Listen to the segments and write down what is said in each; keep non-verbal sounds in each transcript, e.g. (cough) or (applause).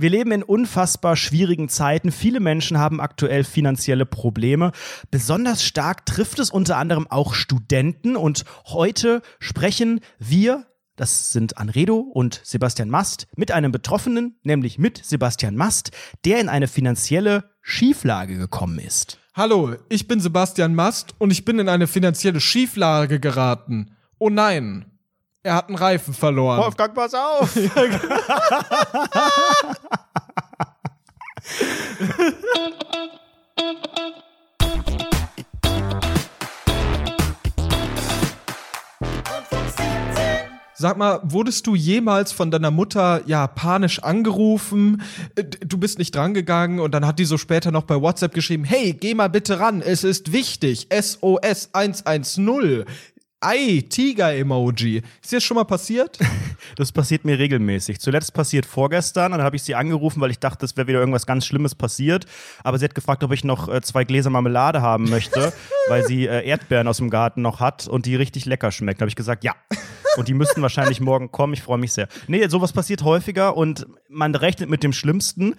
Wir leben in unfassbar schwierigen Zeiten. Viele Menschen haben aktuell finanzielle Probleme. Besonders stark trifft es unter anderem auch Studenten. Und heute sprechen wir, das sind Anredo und Sebastian Mast, mit einem Betroffenen, nämlich mit Sebastian Mast, der in eine finanzielle Schieflage gekommen ist. Hallo, ich bin Sebastian Mast und ich bin in eine finanzielle Schieflage geraten. Oh nein, er hat einen Reifen verloren. Wolfgang, pass auf! (laughs) Sag mal, wurdest du jemals von deiner Mutter ja panisch angerufen? Äh, Du bist nicht drangegangen und dann hat die so später noch bei WhatsApp geschrieben: Hey, geh mal bitte ran, es ist wichtig. SOS 110. Ei, Tiger-Emoji. Ist dir das schon mal passiert? (laughs) Das passiert mir regelmäßig. Zuletzt passiert vorgestern, dann habe ich sie angerufen, weil ich dachte, es wäre wieder irgendwas ganz Schlimmes passiert. Aber sie hat gefragt, ob ich noch äh, zwei Gläser Marmelade haben möchte, (laughs) weil sie äh, Erdbeeren aus dem Garten noch hat und die richtig lecker schmecken. Da habe ich gesagt, ja. Und die müssten wahrscheinlich morgen kommen. Ich freue mich sehr. Nee, sowas passiert häufiger und man rechnet mit dem Schlimmsten.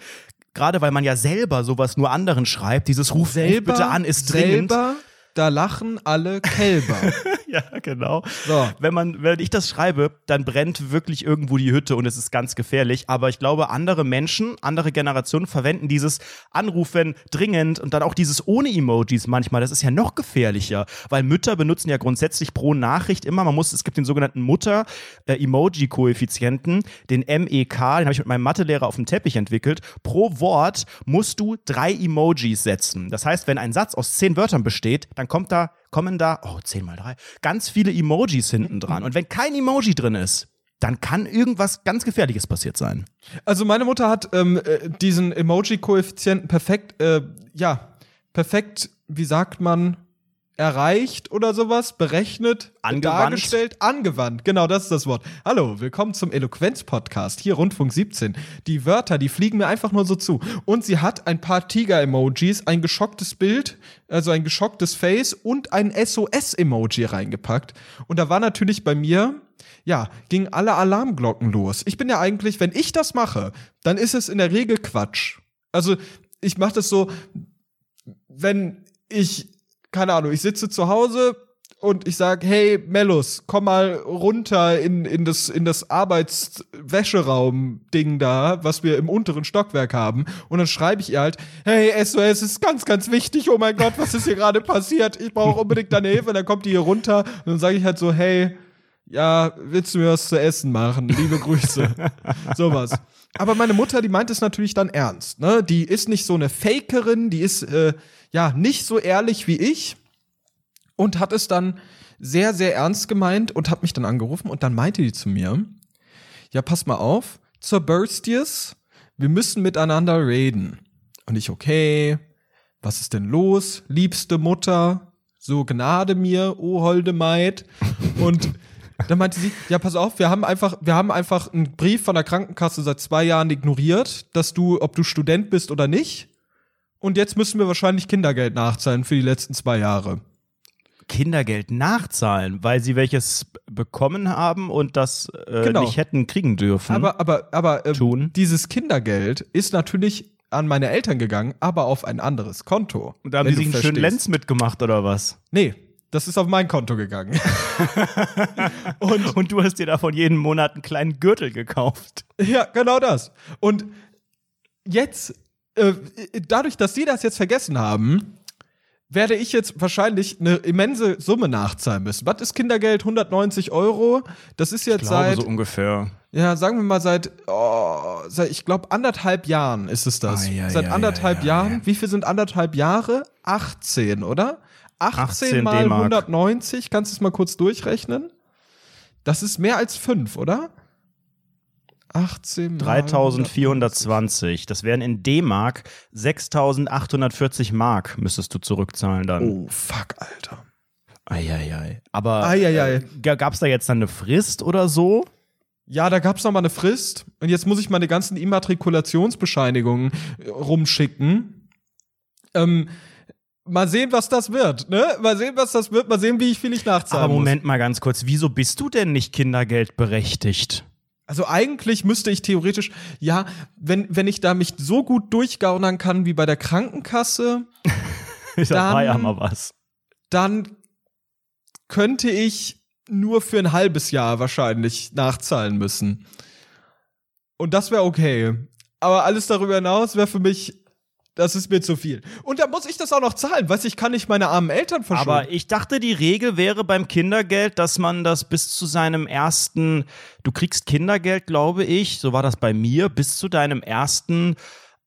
Gerade weil man ja selber sowas nur anderen schreibt, dieses Ruf ruf bitte an ist dringend. Selber, da lachen alle Kälber. (laughs) Ja, genau. So. Wenn man, wenn ich das schreibe, dann brennt wirklich irgendwo die Hütte und es ist ganz gefährlich. Aber ich glaube, andere Menschen, andere Generationen verwenden dieses Anrufen dringend und dann auch dieses ohne Emojis manchmal. Das ist ja noch gefährlicher, weil Mütter benutzen ja grundsätzlich pro Nachricht immer, man muss, es gibt den sogenannten Mutter-Emoji-Koeffizienten, den MEK, den habe ich mit meinem Mathelehrer auf dem Teppich entwickelt. Pro Wort musst du drei Emojis setzen. Das heißt, wenn ein Satz aus zehn Wörtern besteht, dann kommt da kommen da, oh, 10 mal 3, ganz viele Emojis hinten dran. Und wenn kein Emoji drin ist, dann kann irgendwas ganz Gefährliches passiert sein. Also meine Mutter hat ähm, äh, diesen Emoji-Koeffizienten perfekt, äh, ja, perfekt, wie sagt man, erreicht oder sowas, berechnet, Angewandt. dargestellt, angewandt. Genau, das ist das Wort. Hallo, willkommen zum Eloquenz-Podcast, hier Rundfunk 17. Die Wörter, die fliegen mir einfach nur so zu. Und sie hat ein paar Tiger-Emojis, ein geschocktes Bild, also ein geschocktes Face und ein SOS-Emoji reingepackt. Und da war natürlich bei mir ja, gingen alle Alarmglocken los. Ich bin ja eigentlich, wenn ich das mache, dann ist es in der Regel Quatsch. Also, ich mache das so, wenn ich, keine Ahnung, ich sitze zu Hause und ich sage, hey, Mellus, komm mal runter in, in das, in das Arbeitswäscheraum-Ding da, was wir im unteren Stockwerk haben. Und dann schreibe ich ihr halt, hey, SOS ist ganz, ganz wichtig. Oh mein Gott, was ist hier gerade passiert? Ich brauche unbedingt deine Hilfe. Und dann kommt die hier runter und dann sage ich halt so, hey, ja, willst du mir was zu essen machen? Liebe Grüße. (laughs) Sowas. Aber meine Mutter, die meint es natürlich dann ernst. Ne? Die ist nicht so eine Fakerin, die ist äh, ja nicht so ehrlich wie ich und hat es dann sehr, sehr ernst gemeint und hat mich dann angerufen und dann meinte die zu mir, ja, pass mal auf, zur Burstius, wir müssen miteinander reden. Und ich, okay, was ist denn los, liebste Mutter? So Gnade mir, o holde Maid. Und dann meinte sie, ja, pass auf, wir haben einfach, wir haben einfach einen Brief von der Krankenkasse seit zwei Jahren ignoriert, dass du, ob du Student bist oder nicht. Und jetzt müssen wir wahrscheinlich Kindergeld nachzahlen für die letzten zwei Jahre. Kindergeld nachzahlen, weil sie welches bekommen haben und das äh, Genau. nicht hätten kriegen dürfen. Aber, aber, aber ähm, Tun. dieses Kindergeld ist natürlich an meine Eltern gegangen, aber auf ein anderes Konto. und da haben die sich einen schönen. Lenz mitgemacht oder was? Nee, das ist auf mein Konto gegangen. (laughs) Und, und du hast dir davon jeden Monat einen kleinen Gürtel gekauft. Ja, genau das. Und jetzt, äh, dadurch, dass Sie das jetzt vergessen haben, werde ich jetzt wahrscheinlich eine immense Summe nachzahlen müssen. Was ist Kindergeld? 190 Euro. Das ist jetzt Ich glaube, seit, so ungefähr. ja, sagen wir mal seit, oh, seit ich glaube, anderthalb Jahren ist es das. Ah, ja, seit ja, anderthalb ja, ja, Jahren. ja. Wie viel sind anderthalb Jahre? 18, oder? 18, 18 mal D-Mark. 190. Kannst du es mal kurz durchrechnen? Das ist mehr als fünf, oder? 18 mal 3420. Das wären in D-Mark 6840 Mark, müsstest du zurückzahlen dann. Oh, fuck, Alter. Eieiei. Aber Eieiei. Äh, gab es da jetzt dann eine Frist oder so? Ja, da gab's noch mal eine Frist und jetzt muss ich meine ganzen Immatrikulationsbescheinigungen äh, rumschicken. Ähm, mal sehen, was das wird, ne? Mal sehen, was das wird, mal sehen, wie viel ich nachzahlen Aber Moment mal ganz kurz, wieso bist du denn nicht Kindergeld berechtigt? muss. Also eigentlich müsste ich theoretisch, ja, wenn, wenn ich da mich so gut durchgaunern kann wie bei der Krankenkasse, da war ja mal was. dann könnte ich nur für ein halbes Jahr wahrscheinlich nachzahlen müssen. Und das wäre okay. Aber alles darüber hinaus wäre für mich, das ist mir zu viel. Und da muss ich das auch noch zahlen. Du, ich kann nicht meine armen Eltern verschulden. Aber ich dachte, die Regel wäre beim Kindergeld, dass man das bis zu seinem ersten, du kriegst Kindergeld, glaube ich, so war das bei mir, bis zu deinem ersten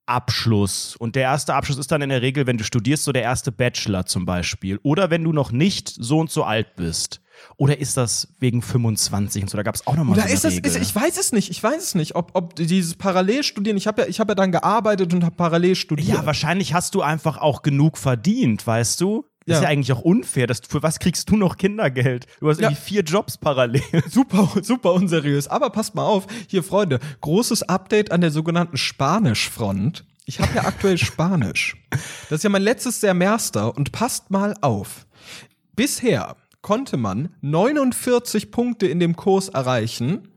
Abschluss. Und der erste Abschluss ist dann in der Regel, wenn du studierst, so der erste Bachelor zum Beispiel. Oder wenn du noch nicht so und so alt bist. Oder ist das wegen 25 und so? Da gab es auch nochmal so Oder ist das, ist, ich weiß es nicht, ich weiß es nicht, ob, ob dieses Parallelstudieren, ich habe ja, ich hab ja dann gearbeitet und habe parallel studiert. ja, wahrscheinlich hast du einfach auch genug verdient, weißt du? Das ist Ja. ja eigentlich auch unfair. Dass, für was kriegst du noch Kindergeld? Du hast Ja. irgendwie vier Jobs parallel. (laughs) Super, super unseriös. Aber passt mal auf, hier Freunde, großes Update an der sogenannten Spanischfront. Ich habe ja aktuell (laughs) Spanisch. Das ist ja mein letztes Semester und passt mal auf. Bisher konnte man 49 Punkte in dem Kurs erreichen.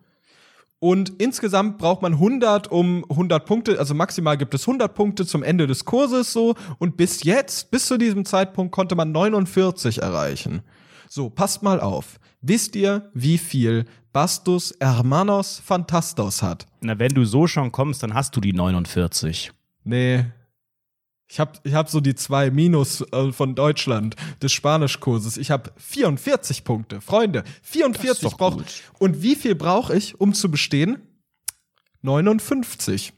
Und insgesamt braucht man 100 um 100 Punkte, also maximal gibt es 100 Punkte zum Ende des Kurses so. Und bis jetzt, bis zu diesem Zeitpunkt konnte man 49 erreichen. So, passt mal auf. Wisst ihr, wie viel Bastus Hermanos Fantastos hat? Na, wenn du so schon kommst, dann hast du die 49. Nee. Ich hab, ich hab so die zwei Minus äh, von Deutschland des Spanischkurses. Ich hab 44 Punkte. Freunde, 44 doch brauch, gut. Und wie viel brauche ich, um zu bestehen? 59.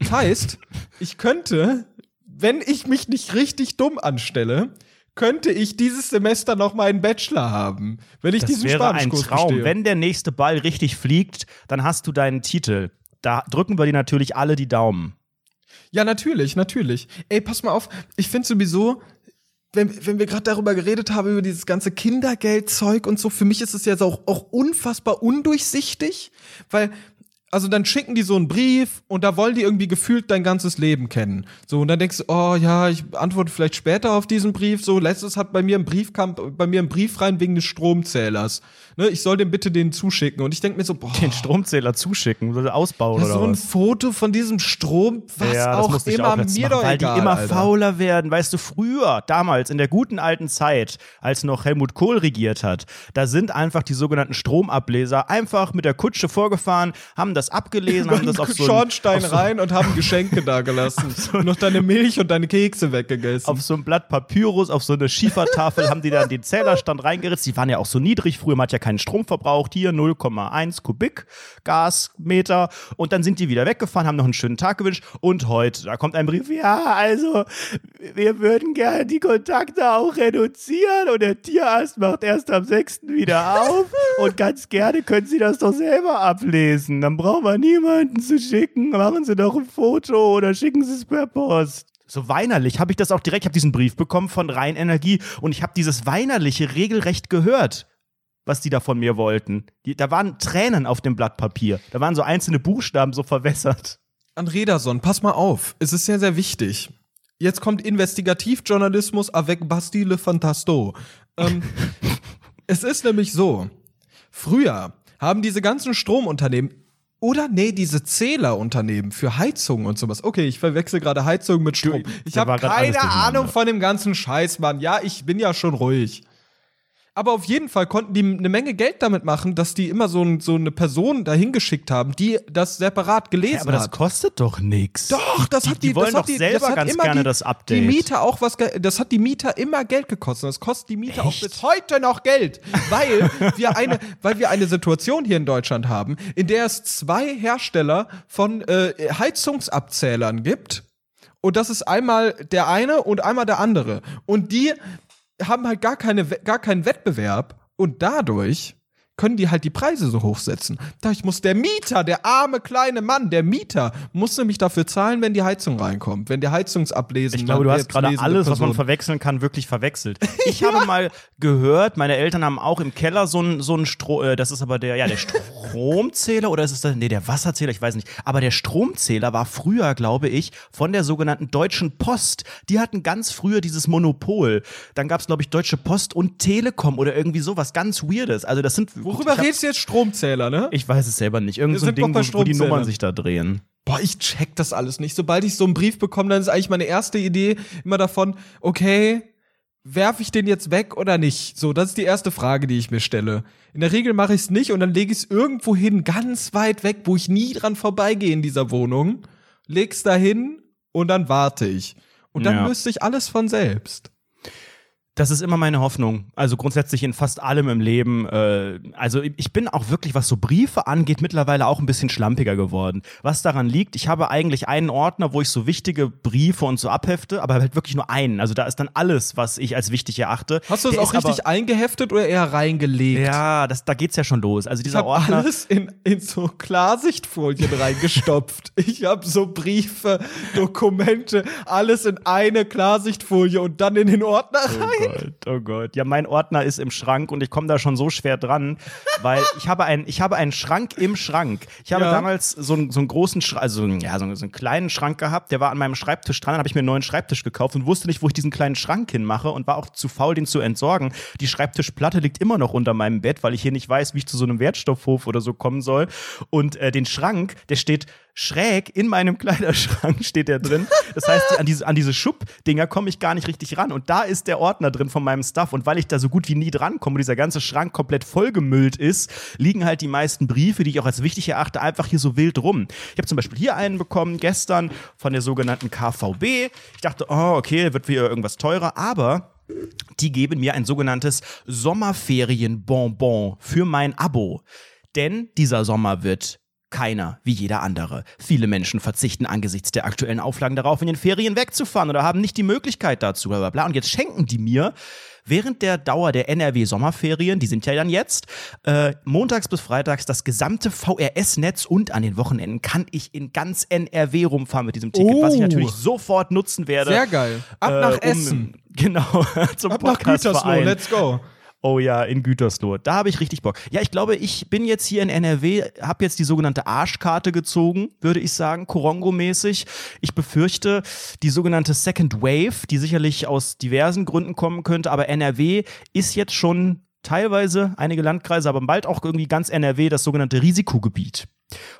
Das heißt, (laughs) ich könnte, wenn ich mich nicht richtig dumm anstelle, könnte ich dieses Semester noch meinen Bachelor haben, wenn ich Das diesen wäre ein Spanischkurs Traum. bestehe. Wenn der nächste Ball richtig fliegt, dann hast du deinen Titel. Da drücken wir dir natürlich alle die Daumen. Ja, natürlich, natürlich. Ey, pass mal auf, ich finde sowieso, wenn, wenn wir gerade darüber geredet haben, über dieses ganze Kindergeldzeug und so, für mich ist es jetzt auch, auch unfassbar undurchsichtig, weil, also dann schicken die so einen Brief und da wollen die irgendwie gefühlt dein ganzes Leben kennen. So, und dann denkst du, oh ja, ich antworte vielleicht später auf diesen Brief. So, letztes hat bei mir ein Brief, kam bei mir ein Brief rein wegen des Stromzählers. Ne, ich soll dem bitte den zuschicken. Und ich denk mir so, boah, Den Stromzähler zuschicken oder ausbauen oder so ein was? Foto von diesem Strom, was ja, auch immer auch mir machen, doch weil egal, die immer Alter. fauler werden. Weißt du, früher, damals, in der guten alten Zeit, als noch Helmut Kohl regiert hat, da sind einfach die sogenannten Stromableser einfach mit der Kutsche vorgefahren, haben das abgelesen, haben das auf so, ein, Schornstein so, rein und haben Geschenke da gelassen. (laughs) und noch deine Milch und deine Kekse weggegessen. auf so ein Blatt Papyrus, auf so eine Schiefertafel, haben die dann den Zählerstand reingeritzt. Die waren ja auch so niedrig. Früher man hat ja keinen Strom verbraucht. Hier 0,1 Kubik Gasmeter. Und dann sind die wieder weggefahren, haben noch einen schönen Tag gewünscht. Und heute, da kommt ein Brief. Ja, also, wir würden gerne die Kontakte auch reduzieren. Und der Tierarzt macht erst am 6. wieder auf. Und ganz gerne können Sie das doch selber ablesen. Dann brauchen wir niemanden zu schicken. Machen Sie doch ein Foto oder schicken Sie es per Post. So weinerlich habe ich das auch direkt. Ich habe diesen Brief bekommen von Rheinenergie und ich habe dieses weinerliche regelrecht gehört, was die da von mir wollten. Die, da waren Tränen auf dem Blatt Papier. Da waren so einzelne Buchstaben so verwässert. An Rederson, pass mal auf. Es ist sehr, sehr wichtig. Jetzt kommt Investigativjournalismus avec Bastille Fantasto. Ähm, (laughs) es ist nämlich so. Früher haben diese ganzen Stromunternehmen oder nee, diese Zählerunternehmen für Heizung und sowas. Okay, ich verwechsel gerade Heizung mit Strom. Ich habe keine. Ahnung von dem ganzen Scheiß, Mann. Ja, ich bin ja schon ruhig. Aber auf jeden Fall konnten die eine Menge Geld damit machen, dass die immer so, ein, so eine Person dahin geschickt haben, die das separat gelesen Ja, aber das hat. kostet doch nichts. Doch, das die, hat die, die wollen das doch hat die, selber das hat ganz gerne die, das Update. Die Mieter auch was, das hat die Mieter immer Geld gekostet. Das kostet die Mieter auch Echt? bis heute noch Geld, weil wir eine, weil wir eine Situation hier in Deutschland haben, in der es zwei Hersteller von äh, Heizungsabzählern gibt. Und das ist einmal der eine und einmal der andere. Und die haben halt gar, keine, gar keinen Wettbewerb und dadurch können die halt die Preise so hochsetzen. Dadurch muss der Mieter, der arme kleine Mann, der Mieter, muss nämlich dafür zahlen, wenn die Heizung reinkommt, wenn der Heizungsablesen. Ich glaube, du hast gerade alles, was man Person- verwechseln kann, wirklich verwechselt. (laughs) Ich habe mal gehört, meine Eltern haben auch im Keller so einen so einen Stro äh, das ist aber der ja der Stromzähler oder ist es der nee, der Wasserzähler, ich weiß nicht, aber der Stromzähler war früher, glaube ich, von der sogenannten Deutschen Post. Die hatten ganz früher dieses Monopol. Dann gab es glaube ich Deutsche Post und Telekom oder irgendwie sowas ganz weirdes. Also das sind Worüber redest du jetzt? Stromzähler, ne? Ich weiß es selber nicht. Irgend Wir so ein sind doch Ding, bei wo, wo die Stromzählern. Nummern sich da drehen. Boah, ich check das alles nicht. Sobald ich so einen Brief bekomme, dann ist eigentlich meine erste Idee immer davon, okay, werfe ich den jetzt weg oder nicht? So, das ist die erste Frage, die ich mir stelle. In der Regel mache ich es nicht und dann lege ich es irgendwo hin, ganz weit weg, wo ich nie dran vorbeigehe in dieser Wohnung, leg's da hin und dann warte ich. Und dann Ja. löst sich alles von selbst. Das ist immer meine Hoffnung. Also grundsätzlich in fast allem im Leben. Äh, also ich bin auch wirklich, was so Briefe angeht, mittlerweile auch ein bisschen schlampiger geworden. Was daran liegt, ich habe eigentlich einen Ordner, wo ich so wichtige Briefe und so abhefte, aber halt wirklich nur einen. Also da ist dann alles, was ich als wichtig erachte. Hast du das Der auch richtig eingeheftet oder eher reingelegt? Aber, ja, das, da geht's ja schon los. Also Ich dieser habe Ordner. alles in, in so Klarsichtfolien (laughs) reingestopft. Ich habe so Briefe, Dokumente, alles in eine Klarsichtfolie und dann in den Ordner rein. Oh Gott, oh Gott. Ja, mein Ordner ist im Schrank und ich komme da schon so schwer dran, weil ich habe, ein, ich habe einen Schrank im Schrank. Ich habe Ja. damals so, einen- so einen großen, Schrank, also so einen- ja, so, einen- so einen kleinen Schrank gehabt, der war an meinem Schreibtisch dran, dann habe ich mir einen neuen Schreibtisch gekauft und wusste nicht, wo ich diesen kleinen Schrank hinmache und war auch zu faul, den zu entsorgen. Die Schreibtischplatte liegt immer noch unter meinem Bett, weil ich hier nicht weiß, wie ich zu so einem Wertstoffhof oder so kommen soll. Und äh, den Schrank, der steht schräg in meinem (laughs) Kleiderschrank steht der drin. Das heißt, an diese, an diese Schubdinger komme ich gar nicht richtig ran. Und da ist der Ordner drin von meinem Stuff. Und weil ich da so gut wie nie drankomme und dieser ganze Schrank komplett vollgemüllt ist, liegen halt die meisten Briefe, die ich auch als wichtig erachte, einfach hier so wild rum. Ich habe zum Beispiel hier einen bekommen, gestern von der sogenannten KVB. Ich dachte, oh, okay, wird wieder irgendwas teurer. Aber die geben mir ein sogenanntes Sommerferienbonbon für mein Abo. Denn dieser Sommer wird keiner wie jeder andere. Viele Menschen verzichten angesichts der aktuellen Auflagen darauf, in den Ferien wegzufahren oder haben nicht die Möglichkeit dazu. Bla bla bla. Und jetzt schenken die mir während der Dauer der NRW-Sommerferien, die sind ja dann jetzt, äh, montags bis freitags das gesamte VRS-Netz und an den Wochenenden kann ich in ganz NRW rumfahren mit diesem Ticket, was ich Oh. natürlich sofort nutzen werde. Sehr geil. Ab äh, nach um- Essen. (laughs) Genau, (laughs) zum Ab nach Gütersloh. Let's go. Oh ja, in Gütersloh. Da habe ich richtig Bock. Ja, ich glaube, ich bin jetzt hier in NRW, habe jetzt die sogenannte Arschkarte gezogen, würde ich sagen, Korongo-mäßig. Ich befürchte, die sogenannte Second Wave, die sicherlich aus diversen Gründen kommen könnte, aber NRW ist jetzt schon teilweise einige Landkreise, aber bald auch irgendwie ganz NRW das sogenannte Risikogebiet.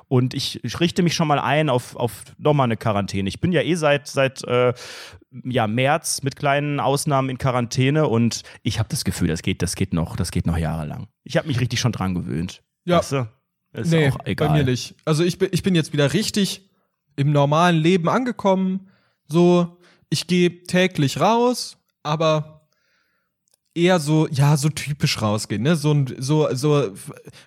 Und ich, ich richte mich schon mal ein auf, auf nochmal eine Quarantäne. Ich bin ja eh seit, seit äh, ja, März mit kleinen Ausnahmen in Quarantäne und ich habe das Gefühl, das geht, das geht noch, das geht noch jahrelang. Ich habe mich richtig schon dran gewöhnt. Ja. Weißt du? Ist nee, auch egal. bei mir nicht. Also ich bin, ich bin jetzt wieder richtig im normalen Leben angekommen. So, ich gehe täglich raus, aber eher so, ja, so typisch rausgehen, ne? So, ein- so, so,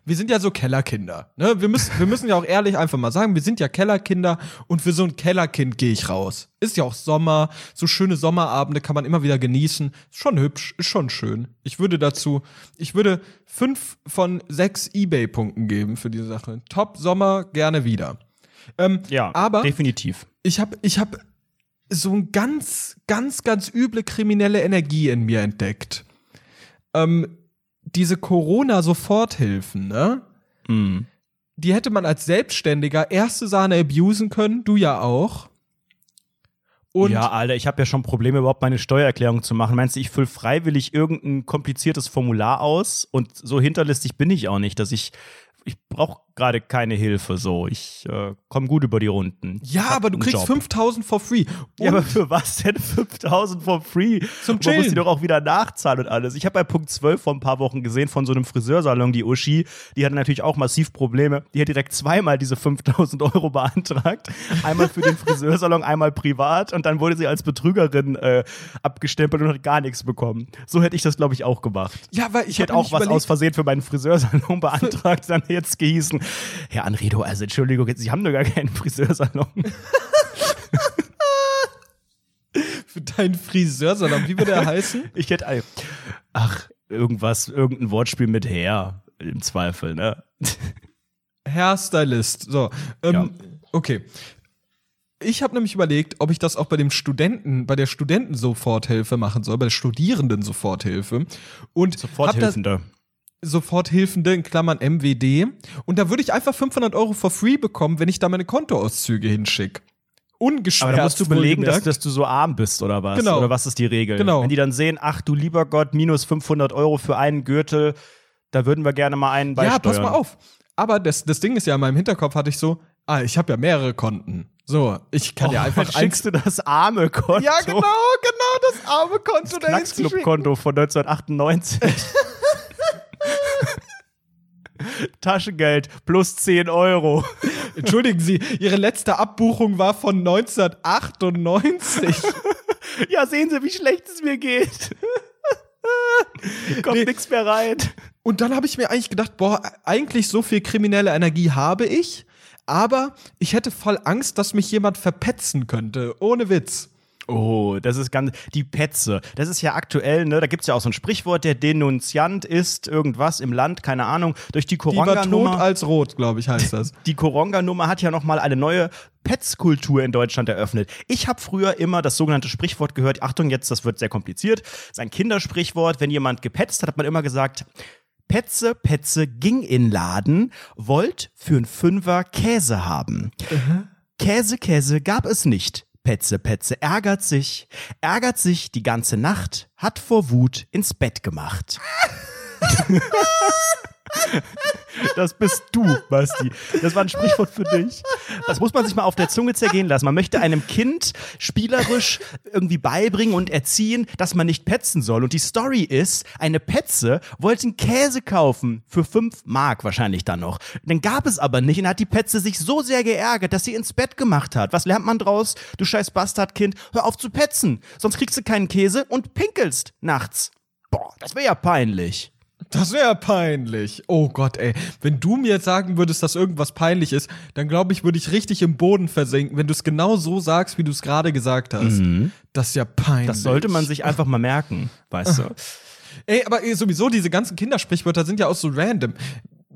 wir sind ja so Kellerkinder, ne? Wir müssen, wir müssen ja auch ehrlich einfach mal sagen, wir sind ja Kellerkinder und für so ein Kellerkind gehe ich raus. Ist ja auch Sommer, so schöne Sommerabende kann man immer wieder genießen. Ist schon hübsch, ist schon schön. Ich würde dazu, ich würde fünf von sechs Ebay-Punkten geben für diese Sache. Top Sommer, gerne wieder. Ähm, Ja, aber definitiv. ich habe ich hab so ein ganz, ganz, ganz üble kriminelle Energie in mir entdeckt. Ähm, diese Corona-Soforthilfen, ne? Mhm. Die hätte man als Selbstständiger erste Sahne abusen können, du ja auch. Und ja, Alter, ich habe ja schon Probleme, überhaupt meine Steuererklärung zu machen. Meinst du, ich fülle freiwillig irgendein kompliziertes Formular aus und so hinterlistig bin ich auch nicht, dass ich, ich brauche gerade keine Hilfe so. Ich äh, komme gut über die Runden. Ja, aber du kriegst Job. 5000 for free. Und Ja, aber für was denn 5000 for free? Zum Und Man muss die Chillen. doch auch wieder nachzahlen und alles. Ich habe bei Punkt 12 vor ein paar Wochen gesehen von so einem Friseursalon, die Uschi, die hatte natürlich auch massiv Probleme. Die hat direkt zweimal diese 5000 Euro beantragt. Einmal für den Friseursalon, einmal privat und dann wurde sie als Betrügerin äh, abgestempelt und hat gar nichts bekommen. So hätte ich das, glaube ich, auch gemacht. ja, weil ich, Ich hätte auch was überlegt, aus Versehen für meinen Friseursalon (laughs) beantragt, dann jetzt gehießen, Herr Anredo, also Entschuldigung, Sie haben doch gar keinen Friseursalon. (laughs) für deinen Friseursalon, wie würde er heißen? (laughs) Ich hätte, ein- ach, irgendwas, irgendein Wortspiel mit Herr, im Zweifel, ne? Herr Stylist. So, ähm, Ja. okay. Ich habe nämlich überlegt, ob ich das auch bei dem Studenten, bei der Studentensoforthilfe machen soll, bei der Studierenden-Soforthilfe. Und hab da Soforthilfende. In Klammern MWD. Und da würde ich einfach 500 Euro for free bekommen, wenn ich da meine Kontoauszüge hinschicke. Ungeschwärzt. Aber da musst du belegen, dass, dass du so arm bist, oder was? Genau. Oder was ist die Regel? Genau. Wenn die dann sehen, ach du lieber Gott, minus 500 Euro für einen Gürtel, Da würden wir gerne mal einen beisteuern. Ja, pass mal auf. Aber das, das Ding ist ja, in meinem Hinterkopf hatte ich so, ah, ich habe ja mehrere Konten. So, ich kann Oh, ja einfach (laughs) schickst du das arme Konto. Ja, genau, genau, das arme Konto dahin zu schicken. Knacksclub-Konto von 1998. (laughs) (laughs) Taschengeld plus 10 Euro. (laughs) Entschuldigen Sie, Ihre letzte Abbuchung war von 1998. (laughs) Ja, sehen Sie, wie schlecht es mir geht. Kommt Nee. nix mehr rein. Und dann habe ich mir eigentlich gedacht, boah, eigentlich so viel kriminelle Energie habe ich, aber ich hätte voll Angst, dass mich jemand verpetzen könnte. Ohne Witz. Oh, das ist ganz. Die Petze. Das ist ja aktuell, ne? Da gibt's ja auch so ein Sprichwort, der Denunziant ist irgendwas im Land, keine Ahnung. Durch die Koronga-Nummer. als rot, glaube ich, heißt das. (laughs) Die Koronga-Nummer hat ja nochmal eine neue Petzkultur in Deutschland eröffnet. Ich habe früher immer das sogenannte Sprichwort gehört. Achtung, jetzt, das wird sehr kompliziert. Das ist ein Kindersprichwort. Wenn jemand gepetzt hat, hat man immer gesagt. Petze, Petze ging in Laden, wollt für'n Fünfer Käse haben. Käse, Käse gab es nicht. Petze, Petze ärgert sich, ärgert sich die ganze Nacht, hat vor Wut ins Bett gemacht. (laughs) (laughs) Das bist du, Basti. Das war ein Sprichwort für dich. Das muss man sich mal auf der Zunge zergehen lassen. Man möchte einem Kind spielerisch irgendwie beibringen und erziehen, dass man nicht petzen soll. Und die Story ist, eine Petze wollte einen Käse kaufen. Für fünf Mark wahrscheinlich dann noch. Den gab es aber nicht und hat die Petze sich so sehr geärgert, dass sie ins Bett gemacht hat. Was lernt man draus? Du scheiß Bastardkind, hör auf zu petzen. Sonst kriegst du keinen Käse und pinkelst nachts. Boah, das wäre ja peinlich. Das wäre peinlich. Oh Gott, ey. Wenn du mir jetzt sagen würdest, dass irgendwas peinlich ist, dann glaube ich, würde ich richtig im Boden versinken, wenn du es genau so sagst, wie du es gerade gesagt hast. Das ist ja peinlich. Das sollte man sich einfach mal merken, weißt du? (laughs) Ey, aber sowieso, diese ganzen Kindersprichwörter sind ja auch so random.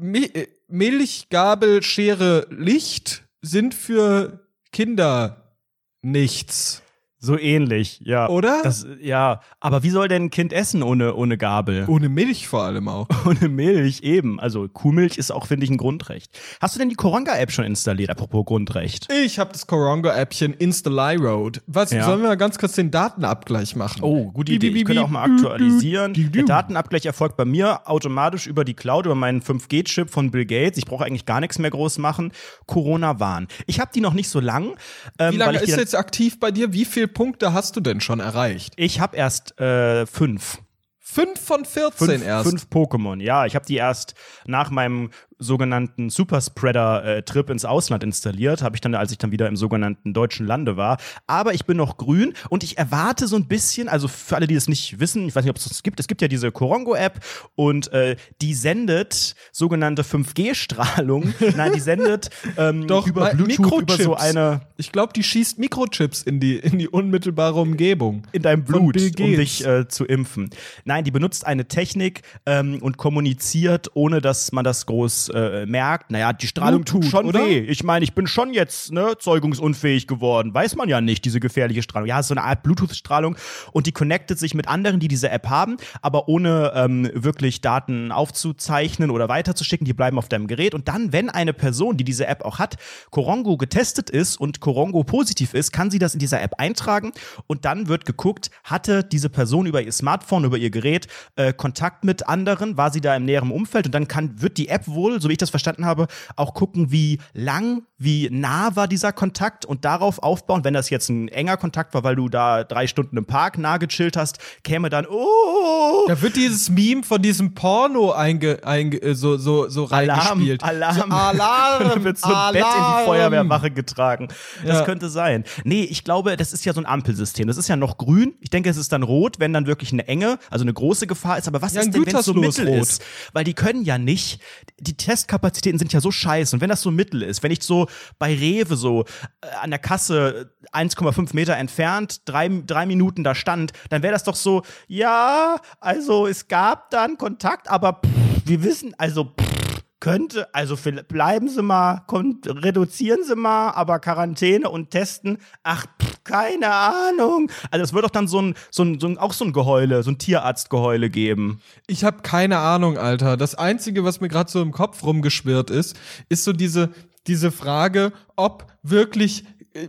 Äh, Milch, Gabel, Schere, Licht sind für Kinder nichts. So ähnlich, ja. Oder? Das, ja, aber wie soll denn ein Kind essen ohne, ohne Gabel? Ohne Milch vor allem auch. (laughs) Ohne Milch, eben. Also Kuhmilch ist auch, finde ich, ein Grundrecht. Hast du denn die Koronga-App schon installiert, apropos Grundrecht? Ich habe das Korongo-Appchen Instaly Road. Was, Ja. sollen wir mal ganz kurz den Datenabgleich machen? Oh, gute Idee. Ich könnte auch mal aktualisieren. Der Datenabgleich erfolgt bei mir automatisch über die Cloud, über meinen 5G-Chip von Bill Gates. Ich brauche eigentlich gar nichts mehr groß machen. Corona-Warn. Ich habe die noch nicht so lang. Ähm, Wie lange ist jetzt aktiv bei dir? Wie viele Punkte hast du denn schon erreicht? Ich habe erst äh, fünf. Fünf von 14 Fünf, erst. fünf Pokémon, ja. Ich habe die erst nach meinem sogenannten Superspreader-Trip ins Ausland installiert. Habe ich dann, als ich dann wieder im sogenannten deutschen Lande war. Aber ich bin noch grün und ich erwarte so ein bisschen, also für alle, die es nicht wissen, ich weiß nicht, ob es das gibt, es gibt ja diese Korongo-App und äh, die sendet sogenannte 5G-Strahlung. (laughs) Nein, die sendet ähm, Doch, über Bluetooth, über so Mikrochips. eine Ich glaube, die schießt Mikrochips in die, in die unmittelbare Umgebung. in deinem Blut, um dich äh, zu impfen. Nein, die benutzt eine Technik ähm, und kommuniziert, ohne dass man das groß äh, merkt. Naja, die Strahlung tut Bluetooth, schon oder? weh. Ich meine, ich bin schon jetzt ne, zeugungsunfähig geworden. Weiß man ja nicht, diese gefährliche Strahlung. Ja, so eine Art Bluetooth-Strahlung und die connectet sich mit anderen, die diese App haben, aber ohne ähm, wirklich Daten aufzuzeichnen oder weiterzuschicken. Die bleiben auf deinem Gerät. Und dann, wenn eine Person, die diese App auch hat, Korongo getestet ist und Korongo positiv ist, kann sie das in dieser App eintragen und dann wird geguckt, hatte diese Person über ihr Smartphone, über ihr Gerät äh, Kontakt mit anderen, war sie da im näheren Umfeld und dann kann, wird die App wohl, so wie ich das verstanden habe, auch gucken, wie lang, wie nah war dieser Kontakt und darauf aufbauen, wenn das jetzt ein enger Kontakt war, weil du da drei Stunden im Park nah gechillt hast, käme dann, oh, Da wird dieses Meme von diesem Porno einge, einge, äh, so, so, so Alarm, reingespielt. Alarm. So, Alarm. (laughs) Da wird so ein Alarm. Bett in die Feuerwehrwache getragen. Das Ja. könnte sein. Nee, ich glaube, das ist ja so ein Ampelsystem. Das ist ja noch grün. Ich denke, es ist dann rot, wenn dann wirklich eine enge, also eine große Gefahr ist. Aber was Ja, ist denn, wenn es so mittel rot. ist? Weil die können ja nicht, die Testkapazitäten sind ja so scheiße. Und wenn das so mittel ist, wenn ich so bei Rewe so äh, an der Kasse 1,5 Meter entfernt, drei, drei Minuten da stand, dann wäre das doch so, ja, also es gab dann Kontakt, aber pff, wir wissen, also pff, könnte, also bleiben Sie mal, reduzieren Sie mal, aber Quarantäne und Testen, ach, pff, keine Ahnung. Also es wird doch dann so ein, so ein, so ein, auch so ein Geheule, so ein Tierarztgeheule geben. Ich habe keine Ahnung, Alter. Das Einzige, was mir gerade so im Kopf rumgeschwirrt ist, ist so diese, diese Frage, ob wirklich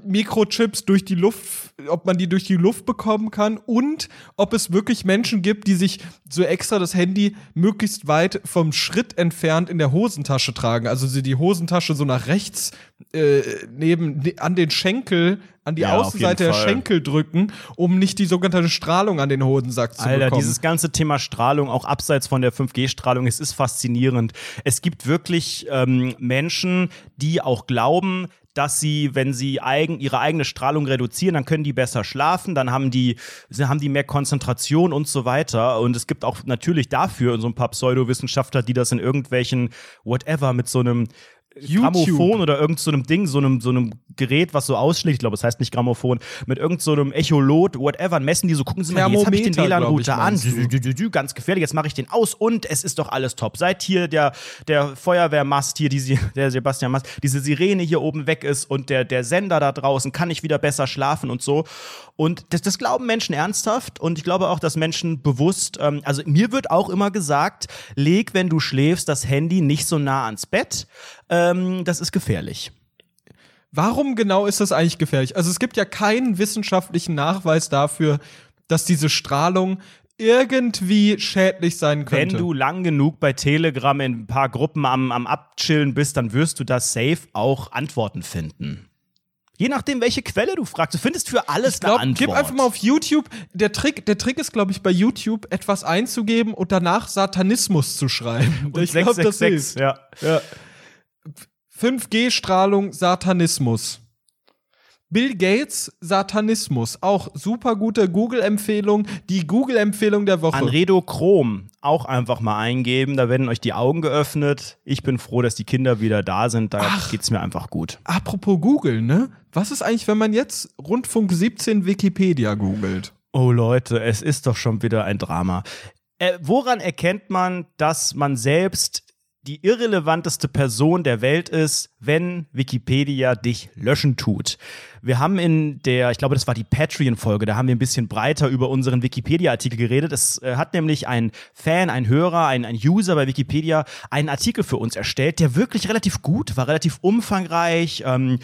Mikrochips durch die Luft, ob man die durch die Luft bekommen kann und ob es wirklich Menschen gibt, die sich so extra das Handy möglichst weit vom Schritt entfernt in der Hosentasche tragen. Also sie die Hosentasche so nach rechts äh, neben ne, an den Schenkel, an die Ja, Außenseite der. Schenkel drücken, um nicht die sogenannte Strahlung an den Hodensack zu Alter, bekommen. dieses ganze Thema Strahlung, auch abseits von der 5G-Strahlung, es ist faszinierend. Es gibt wirklich ähm, Menschen, die auch glauben, dass sie, wenn sie eigen, ihre eigene Strahlung reduzieren, dann können die besser schlafen, dann haben die, haben die mehr Konzentration und so weiter. Und es gibt auch natürlich dafür so ein paar Pseudowissenschaftler, die das in irgendwelchen, whatever, mit so einem Grammophon oder irgend so einem Ding, so einem, so einem Gerät, was so ausschlägt, ich glaube, es heißt nicht Grammophon, mit irgend so einem Echolot, whatever, messen die so, gucken Sie mal, jetzt habe ich den WLAN-Router an, dü, dü, dü, ganz gefährlich, jetzt mache ich den aus und es ist doch alles top. Seit hier der, der Feuerwehrmast hier, die, (laughs) der Sebastian Mast, diese Sirene hier oben weg ist und der, der Sender da draußen, kann ich wieder besser schlafen und so. Und das, das glauben Menschen ernsthaft und ich glaube auch, dass Menschen bewusst, ähm, also mir wird auch immer gesagt, leg, wenn du schläfst, das Handy nicht so nah ans Bett. Ähm, das ist gefährlich. Warum genau ist das eigentlich gefährlich? Also es gibt ja keinen wissenschaftlichen Nachweis dafür, dass diese Strahlung irgendwie schädlich sein Wenn könnte. du lang genug bei Telegram in ein paar Gruppen am, am Abchillen bist, dann wirst du da safe auch Antworten finden. Je nachdem, welche Quelle du fragst. Du findest für alles ich glaub, eine Antwort. gib einfach mal auf YouTube. Der Trick, der Trick ist, glaube ich, bei YouTube etwas einzugeben und danach Satanismus zu schreiben. Und ich glaube, das 666, hilft. ja. Ja. 5G-Strahlung, Satanismus. Bill Gates, Satanismus. Auch super gute Google-Empfehlung. Die Google-Empfehlung der Woche. Anredochrom auch einfach mal eingeben. Da werden euch die Augen geöffnet. Ich bin froh, dass die Kinder wieder da sind. Da Ach. geht's mir einfach gut. Apropos Google, ne? Was ist eigentlich, wenn man jetzt Rundfunk 17 Wikipedia googelt? Oh Leute, es ist doch schon wieder ein Drama. Äh, woran erkennt man, dass man selbst die irrelevanteste Person der Welt ist, wenn Wikipedia dich löschen tut? Wir haben in der, ich glaube, das war die Patreon-Folge, da haben wir ein bisschen breiter über unseren Wikipedia-Artikel geredet. Es äh, hat nämlich ein Fan, ein Hörer, ein, ein User bei Wikipedia einen Artikel für uns erstellt, der wirklich relativ gut war, relativ umfangreich, ähm,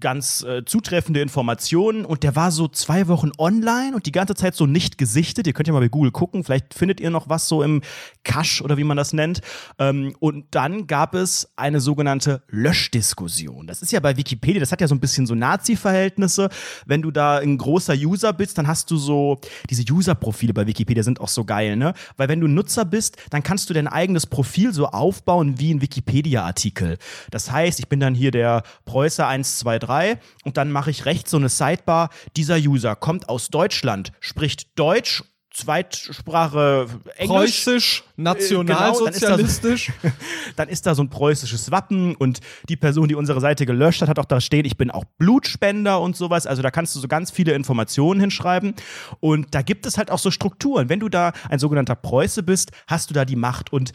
ganz äh, zutreffende Informationen und der war so zwei Wochen online und die ganze Zeit so nicht gesichtet. Ihr könnt ja mal bei Google gucken, vielleicht findet ihr noch was so im Cache oder wie man das nennt. Ähm, und dann gab es eine sogenannte Löschdiskussion. Das ist ja bei Wikipedia, das hat ja so ein bisschen so Nazi-Verhältnisse. Wenn du da ein großer User bist, dann hast du so, diese User-Profile bei Wikipedia sind auch so geil, ne? Weil wenn du Nutzer bist, dann kannst du dein eigenes Profil so aufbauen wie ein Wikipedia-Artikel. Das heißt, ich bin dann hier der Preußer 123 und dann mache ich rechts so eine Sidebar. Dieser User kommt aus Deutschland, spricht Deutsch, Zweitsprache Englisch. Preußisch, Genau, nationalsozialistisch. (laughs) Dann ist da so ein preußisches Wappen und die Person, die unsere Seite gelöscht hat, hat auch da stehen, ich bin auch Blutspender und sowas. Also da kannst du so ganz viele Informationen hinschreiben. Und da gibt es halt auch so Strukturen. Wenn du da ein sogenannter Preuße bist, hast du da die Macht. Und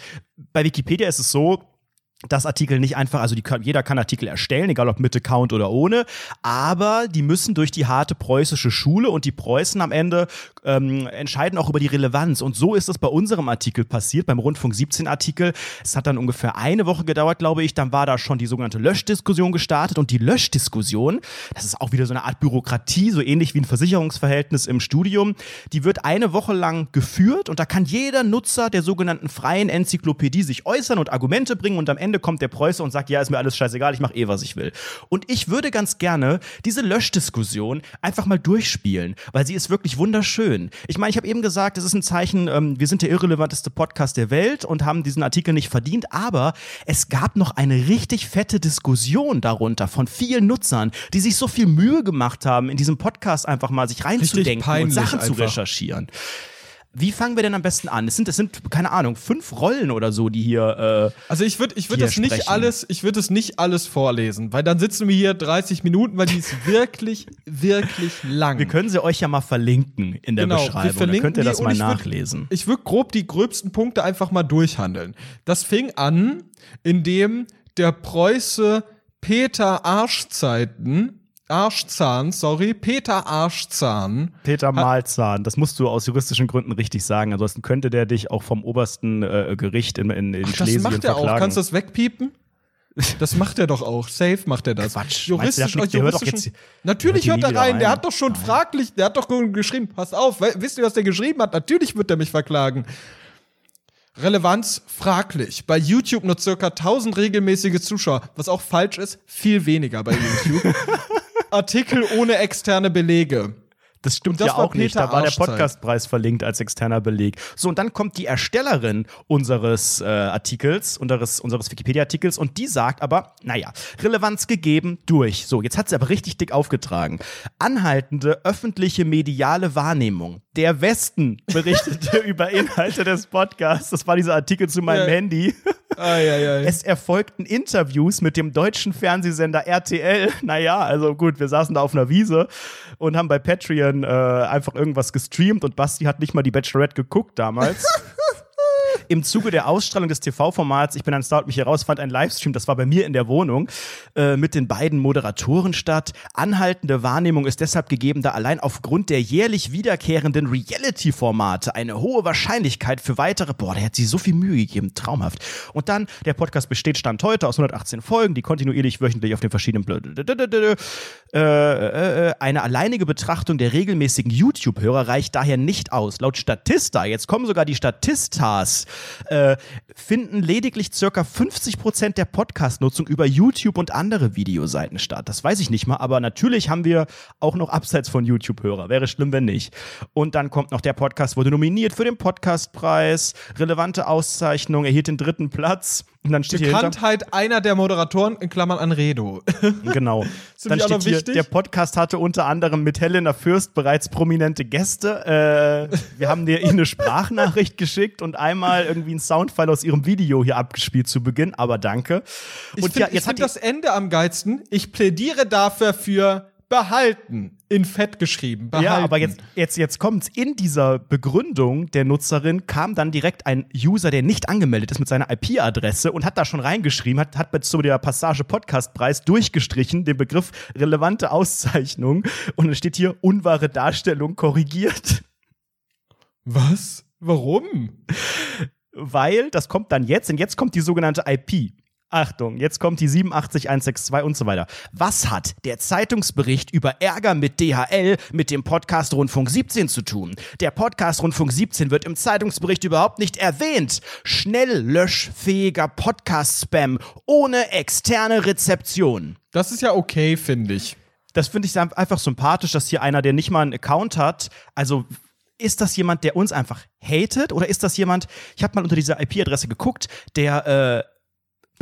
bei Wikipedia ist es so, dass Artikel nicht einfach, also kann- jeder kann Artikel erstellen, egal ob mit Account oder ohne, aber die müssen durch die harte preußische Schule und die Preußen am Ende ähm, entscheiden auch über die Relevanz. Und so ist es bei unserem Artikel passiert, beim Rundfunk 17 Artikel. Es hat dann ungefähr eine Woche gedauert, glaube ich. Dann war da schon die sogenannte Löschdiskussion gestartet und die Löschdiskussion, das ist auch wieder so eine Art Bürokratie, so ähnlich wie ein Versicherungsverhältnis im Studium, die wird eine Woche lang geführt und da kann jeder Nutzer der sogenannten freien Enzyklopädie sich äußern und Argumente bringen und am Ende kommt der Preuße und sagt, ja, ist mir alles scheißegal, ich mache eh, was ich will. Und ich würde ganz gerne diese Löschdiskussion einfach mal durchspielen, weil sie ist wirklich wunderschön. Ich meine, ich habe eben gesagt, es ist ein Zeichen, ähm, wir sind der irrelevanteste Podcast der Welt und haben diesen Artikel nicht verdient, aber es gab noch eine richtig fette Diskussion darunter von vielen Nutzern, die sich so viel Mühe gemacht haben, in diesem Podcast einfach mal sich reinzudenken und Sachen zu einfach. recherchieren. Wie fangen wir denn am besten an? Es sind, es sind, keine Ahnung, fünf Rollen oder so, die hier. Äh, Also ich würde ich würd das nicht sprechen. alles, ich würde es nicht alles vorlesen, weil dann sitzen wir hier 30 Minuten, weil die ist (laughs) wirklich, wirklich lang. wir können sie euch ja mal verlinken in der Genau, wir Beschreibung. Dann verlinken könnt ihr das mal ich würd- nachlesen. Ich würde grob die gröbsten Punkte einfach mal durchhandeln. Das fing an, indem der Preuße Peter Arschzeiten, Arschzahn, sorry, Peter Arschzahn, Peter Malzahn, das musst du aus juristischen Gründen richtig sagen. Ansonsten könnte der dich auch vom obersten äh, Gericht in, in, in Ach, das Schlesien macht er auch. Kannst du das wegpiepen? Das macht er doch auch. Safe macht er das. Quatsch. Juristisch, Meinst du, der juristischen- jetzt- Natürlich hört hört er rein. wieder Der rein? hat doch schon fraglich, der hat doch geschrieben, pass auf, wisst ihr, was der geschrieben hat? Natürlich wird er mich verklagen. Relevanz fraglich. Bei YouTube nur circa 1000 regelmäßige Zuschauer, was auch falsch ist, viel weniger bei YouTube. (laughs) Artikel ohne externe Belege. Das stimmt das ja auch nicht. Da war der. Podcastpreis verlinkt als externer Beleg. So, und dann kommt die Erstellerin unseres äh, Artikels, unseres, unseres Wikipedia-Artikels, und die sagt aber, naja, Relevanz gegeben, durch. So, jetzt hat sie aber richtig dick aufgetragen. Anhaltende öffentliche mediale Wahrnehmung. Der Westen berichtete (laughs) über Inhalte des Podcasts. Das war dieser Artikel zu meinem Ja. Handy. Eieiei. Es erfolgten Interviews mit dem deutschen Fernsehsender RTL. Naja, also gut, wir saßen da auf einer Wiese und haben bei Patreon äh, einfach irgendwas gestreamt und Basti hat nicht mal die Bachelorette geguckt damals. (laughs) Im Zuge der Ausstrahlung des TV-Formats Ich bin ein Star mich hier raus fand ein Livestream, das war bei mir in der Wohnung, äh, mit den beiden Moderatoren statt. Anhaltende Wahrnehmung ist deshalb gegeben, da allein aufgrund der jährlich wiederkehrenden Reality-Formate eine hohe Wahrscheinlichkeit für weitere, boah, der hat sich so viel Mühe gegeben, traumhaft. Und dann, der Podcast besteht Stand heute aus 118 Folgen, die kontinuierlich wöchentlich auf den verschiedenen äh, äh, äh, eine alleinige Betrachtung der regelmäßigen YouTube-Hörer reicht daher nicht aus. Laut Statista, jetzt kommen sogar die Statistas, äh, finden lediglich circa 50% der Podcast-Nutzung über YouTube und andere Videoseiten statt. Das weiß ich nicht mal, aber natürlich haben wir auch noch abseits von YouTube-Hörer. Wäre schlimm, wenn nicht. Und dann kommt noch der Podcast, wurde nominiert für den Podcastpreis, relevante Auszeichnung, erhielt den dritten Platz. Und dann steht hier Bekanntheit einer der Moderatoren, in Klammern Anredo. (laughs) Genau. (laughs) Dann steht hier, wichtig. der Podcast hatte unter anderem mit Helena Fürst bereits prominente Gäste. Äh, wir haben dir ihnen eine Sprachnachricht geschickt und einmal irgendwie einen Soundfile aus ihrem Video hier abgespielt zu Beginn, aber danke. Ich Und finde ja, ich jetzt find hat das Ende am geilsten. Ich plädiere dafür für behalten. In Fett geschrieben. Behalten. ja, aber jetzt, jetzt, jetzt kommt's. In dieser Begründung der Nutzerin kam dann direkt ein User, der nicht angemeldet ist mit seiner IP-Adresse und hat da schon reingeschrieben, hat, hat zu der Passage Podcastpreis durchgestrichen, den Begriff relevante Auszeichnung und es steht hier unwahre Darstellung korrigiert. Was? Warum? weil das kommt dann jetzt und jetzt kommt die sogenannte IP. Achtung, jetzt kommt die 87162 und so weiter. Was hat der Zeitungsbericht über Ärger mit DHL mit dem Podcast Rundfunk 17 zu tun? Der Podcast Rundfunk 17 wird im Zeitungsbericht überhaupt nicht erwähnt. Schnell löschfähiger Podcast-Spam ohne externe Rezeption. Das ist ja okay, finde ich. Das finde ich einfach sympathisch, dass hier einer, der nicht mal einen Account hat, also ist das jemand, der uns einfach hatet oder ist das jemand, ich habe mal unter dieser IP-Adresse geguckt, der äh,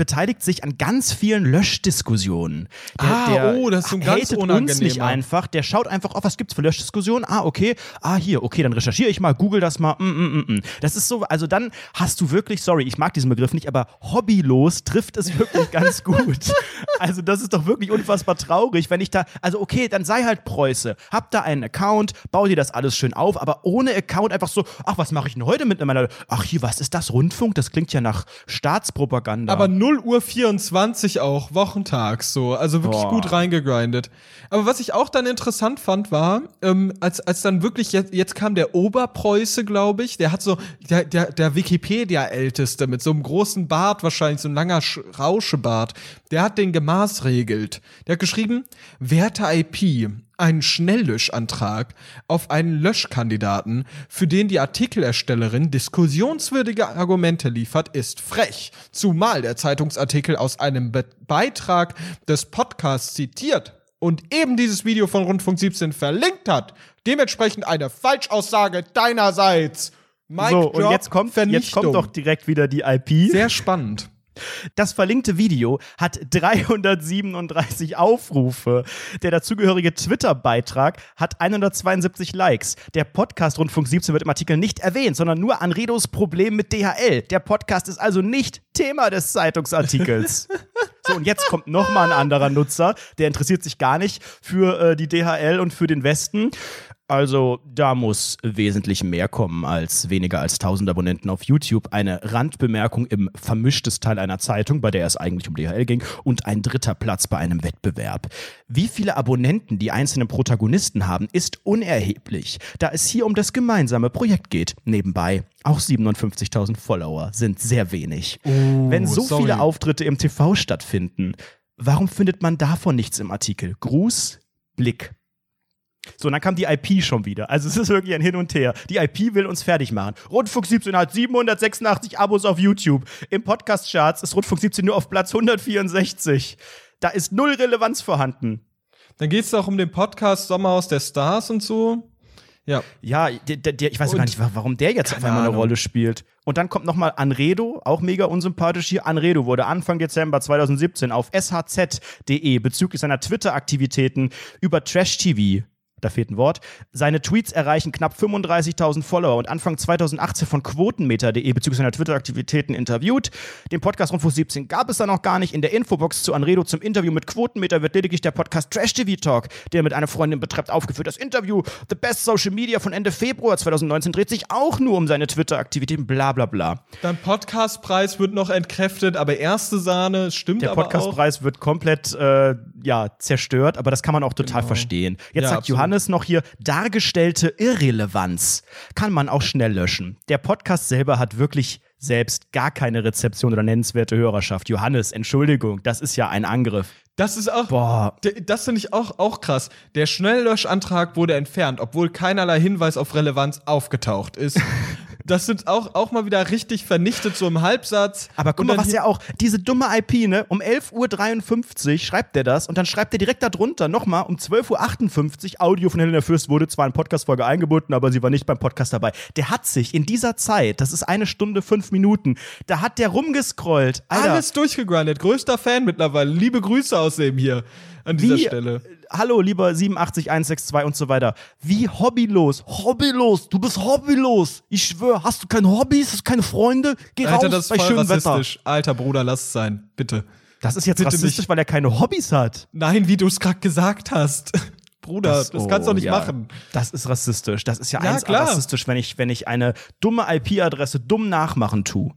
beteiligt sich an ganz vielen Löschdiskussionen. Der, Ah, der oh, das ist so ein ganz uns nicht einfach, der schaut einfach, oh, was gibt's für Löschdiskussionen? Ah, okay, ah, hier, okay, dann recherchiere ich mal, google das mal, mm, mm, mm, mm. Das ist so, also dann hast du wirklich, sorry, ich mag diesen Begriff nicht, aber hobbylos trifft es wirklich (laughs) ganz gut. Also das ist doch wirklich unfassbar traurig, wenn ich da, also okay, dann sei halt Preuße, hab da einen Account, bau dir das alles schön auf, aber ohne Account einfach so, ach, was mache ich denn heute mit meiner, ach hier, was ist das, Rundfunk? Das klingt ja nach Staatspropaganda. Aber 0 Uhr 24 auch, wochentags so. Also wirklich Boah. gut reingegrindet. Aber was ich auch dann interessant fand, war, ähm, als, als dann wirklich, jetzt, jetzt kam der Oberpreuße, glaube ich, der hat so, der, der, der Wikipedia-Älteste mit so einem großen Bart, wahrscheinlich so ein langer Sch Rauschebart, der hat den gemaßregelt. Der hat geschrieben, werte IP, einen Schnelllöschantrag auf einen Löschkandidaten, für den die Artikelerstellerin diskussionswürdige Argumente liefert, ist frech. Zumal der Zeitungsartikel aus einem Be Beitrag des Podcasts zitiert und eben dieses Video von Rundfunk 17 verlinkt hat. Dementsprechend eine Falschaussage deinerseits. Mic so, und jetzt kommt, jetzt kommt doch direkt wieder die IP. Sehr spannend. Das verlinkte Video hat 337 Aufrufe. Der dazugehörige Twitter-Beitrag hat 172 Likes. Der Podcast Rundfunk 17 wird im Artikel nicht erwähnt, sondern nur Anredos Problem mit DHL. Der Podcast ist also nicht Thema des Zeitungsartikels. (laughs) So, und jetzt kommt nochmal ein anderer Nutzer, der interessiert sich gar nicht für äh, die DHL und für den Westen. Also da muss wesentlich mehr kommen als weniger als 1000 Abonnenten auf YouTube. Eine Randbemerkung im vermischtes Teil einer Zeitung, bei der es eigentlich um DHL ging, und ein dritter Platz bei einem Wettbewerb. Wie viele Abonnenten die einzelnen Protagonisten haben, ist unerheblich, da es hier um das gemeinsame Projekt geht. Nebenbei, auch 57.000 Follower sind sehr wenig. Wenn so sorry. viele Auftritte im TV stattfinden, warum findet man davon nichts im Artikel? Gruß, Blick. So, und dann kam die IP schon wieder. Also es ist wirklich ein Hin und Her. Die IP will uns fertig machen. Rundfunk 17 hat 786 Abos auf YouTube. Im Podcast-Charts ist Rundfunk 17 nur auf Platz 164. Da ist null Relevanz vorhanden. Dann geht es auch um den Podcast Sommerhaus der Stars und so. Ja. Ja, der, der, ich weiß Und- gar nicht, wa- warum der jetzt auf einmal eine. Rolle spielt. Und dann kommt nochmal Anredo, auch mega unsympathisch hier. Anredo wurde Anfang Dezember 2017 auf shz.de bezüglich seiner Twitter-Aktivitäten über Trash-TV da fehlt ein Wort. Seine Tweets erreichen knapp 35.000 Follower und Anfang 2018 von Quotenmeter.de bezüglich seiner Twitter-Aktivitäten interviewt. Den Podcast Rundfunk 17 gab es da noch gar nicht. In der Infobox zu Anredo zum Interview mit Quotenmeter wird lediglich der Podcast Trash TV Talk, der mit einer Freundin betreibt, aufgeführt. Das Interview The Best Social Media von Ende Februar 2019 dreht sich auch nur um seine Twitter-Aktivitäten, bla bla bla. Dein Podcastpreis wird noch entkräftet, aber erste Sahne stimmt Der aber auch. Podcastpreis wird komplett äh, ja, zerstört, aber das kann man auch total verstehen. Jetzt Genau. Ja, sagt absolut. Johannes noch hier, dargestellte Irrelevanz kann man auch schnell löschen. Der Podcast selber hat wirklich selbst gar keine Rezeption oder nennenswerte Hörerschaft. Johannes, Entschuldigung, das ist ja ein Angriff. Das ist auch. Boah. Das finde ich auch, auch krass. Der Schnelllöschantrag wurde entfernt, obwohl keinerlei Hinweis auf Relevanz aufgetaucht ist. (laughs) das sind auch, auch mal wieder richtig vernichtet, so im Halbsatz. Aber guck mal, was ja auch, diese dumme IP, ne, um 11.53 Uhr schreibt der das und dann schreibt er direkt darunter nochmal um 12.58 Uhr, Audio von Helena Fürst wurde zwar in Podcast-Folge eingebunden, aber sie war nicht beim Podcast dabei. Der hat sich in dieser Zeit, das ist eine Stunde, fünf Minuten, da hat der rumgescrollt. Alter, Alles durchgegrindet. Größter Fan mittlerweile. Liebe Grüße aus dem hier an dieser wie, Stelle. Hallo, lieber 87162 und so weiter. Wie hobbylos, hobbylos, du bist hobbylos. Ich schwöre, hast du keine Hobbys, hast du keine Freunde? Geh Alter, raus das ist bei schönem Wetter. rassistisch. Alter Bruder, lass es sein. Bitte. Das ist jetzt Bitte rassistisch, nicht. weil er keine Hobbys hat. Nein, wie du es gerade gesagt hast. (laughs) Bruder, das, oh, kannst du doch nicht ja. machen. Das ist rassistisch. Das ist ja, Ja, eins klar. rassistisch, wenn ich, wenn ich eine dumme IP-Adresse dumm nachmachen tue.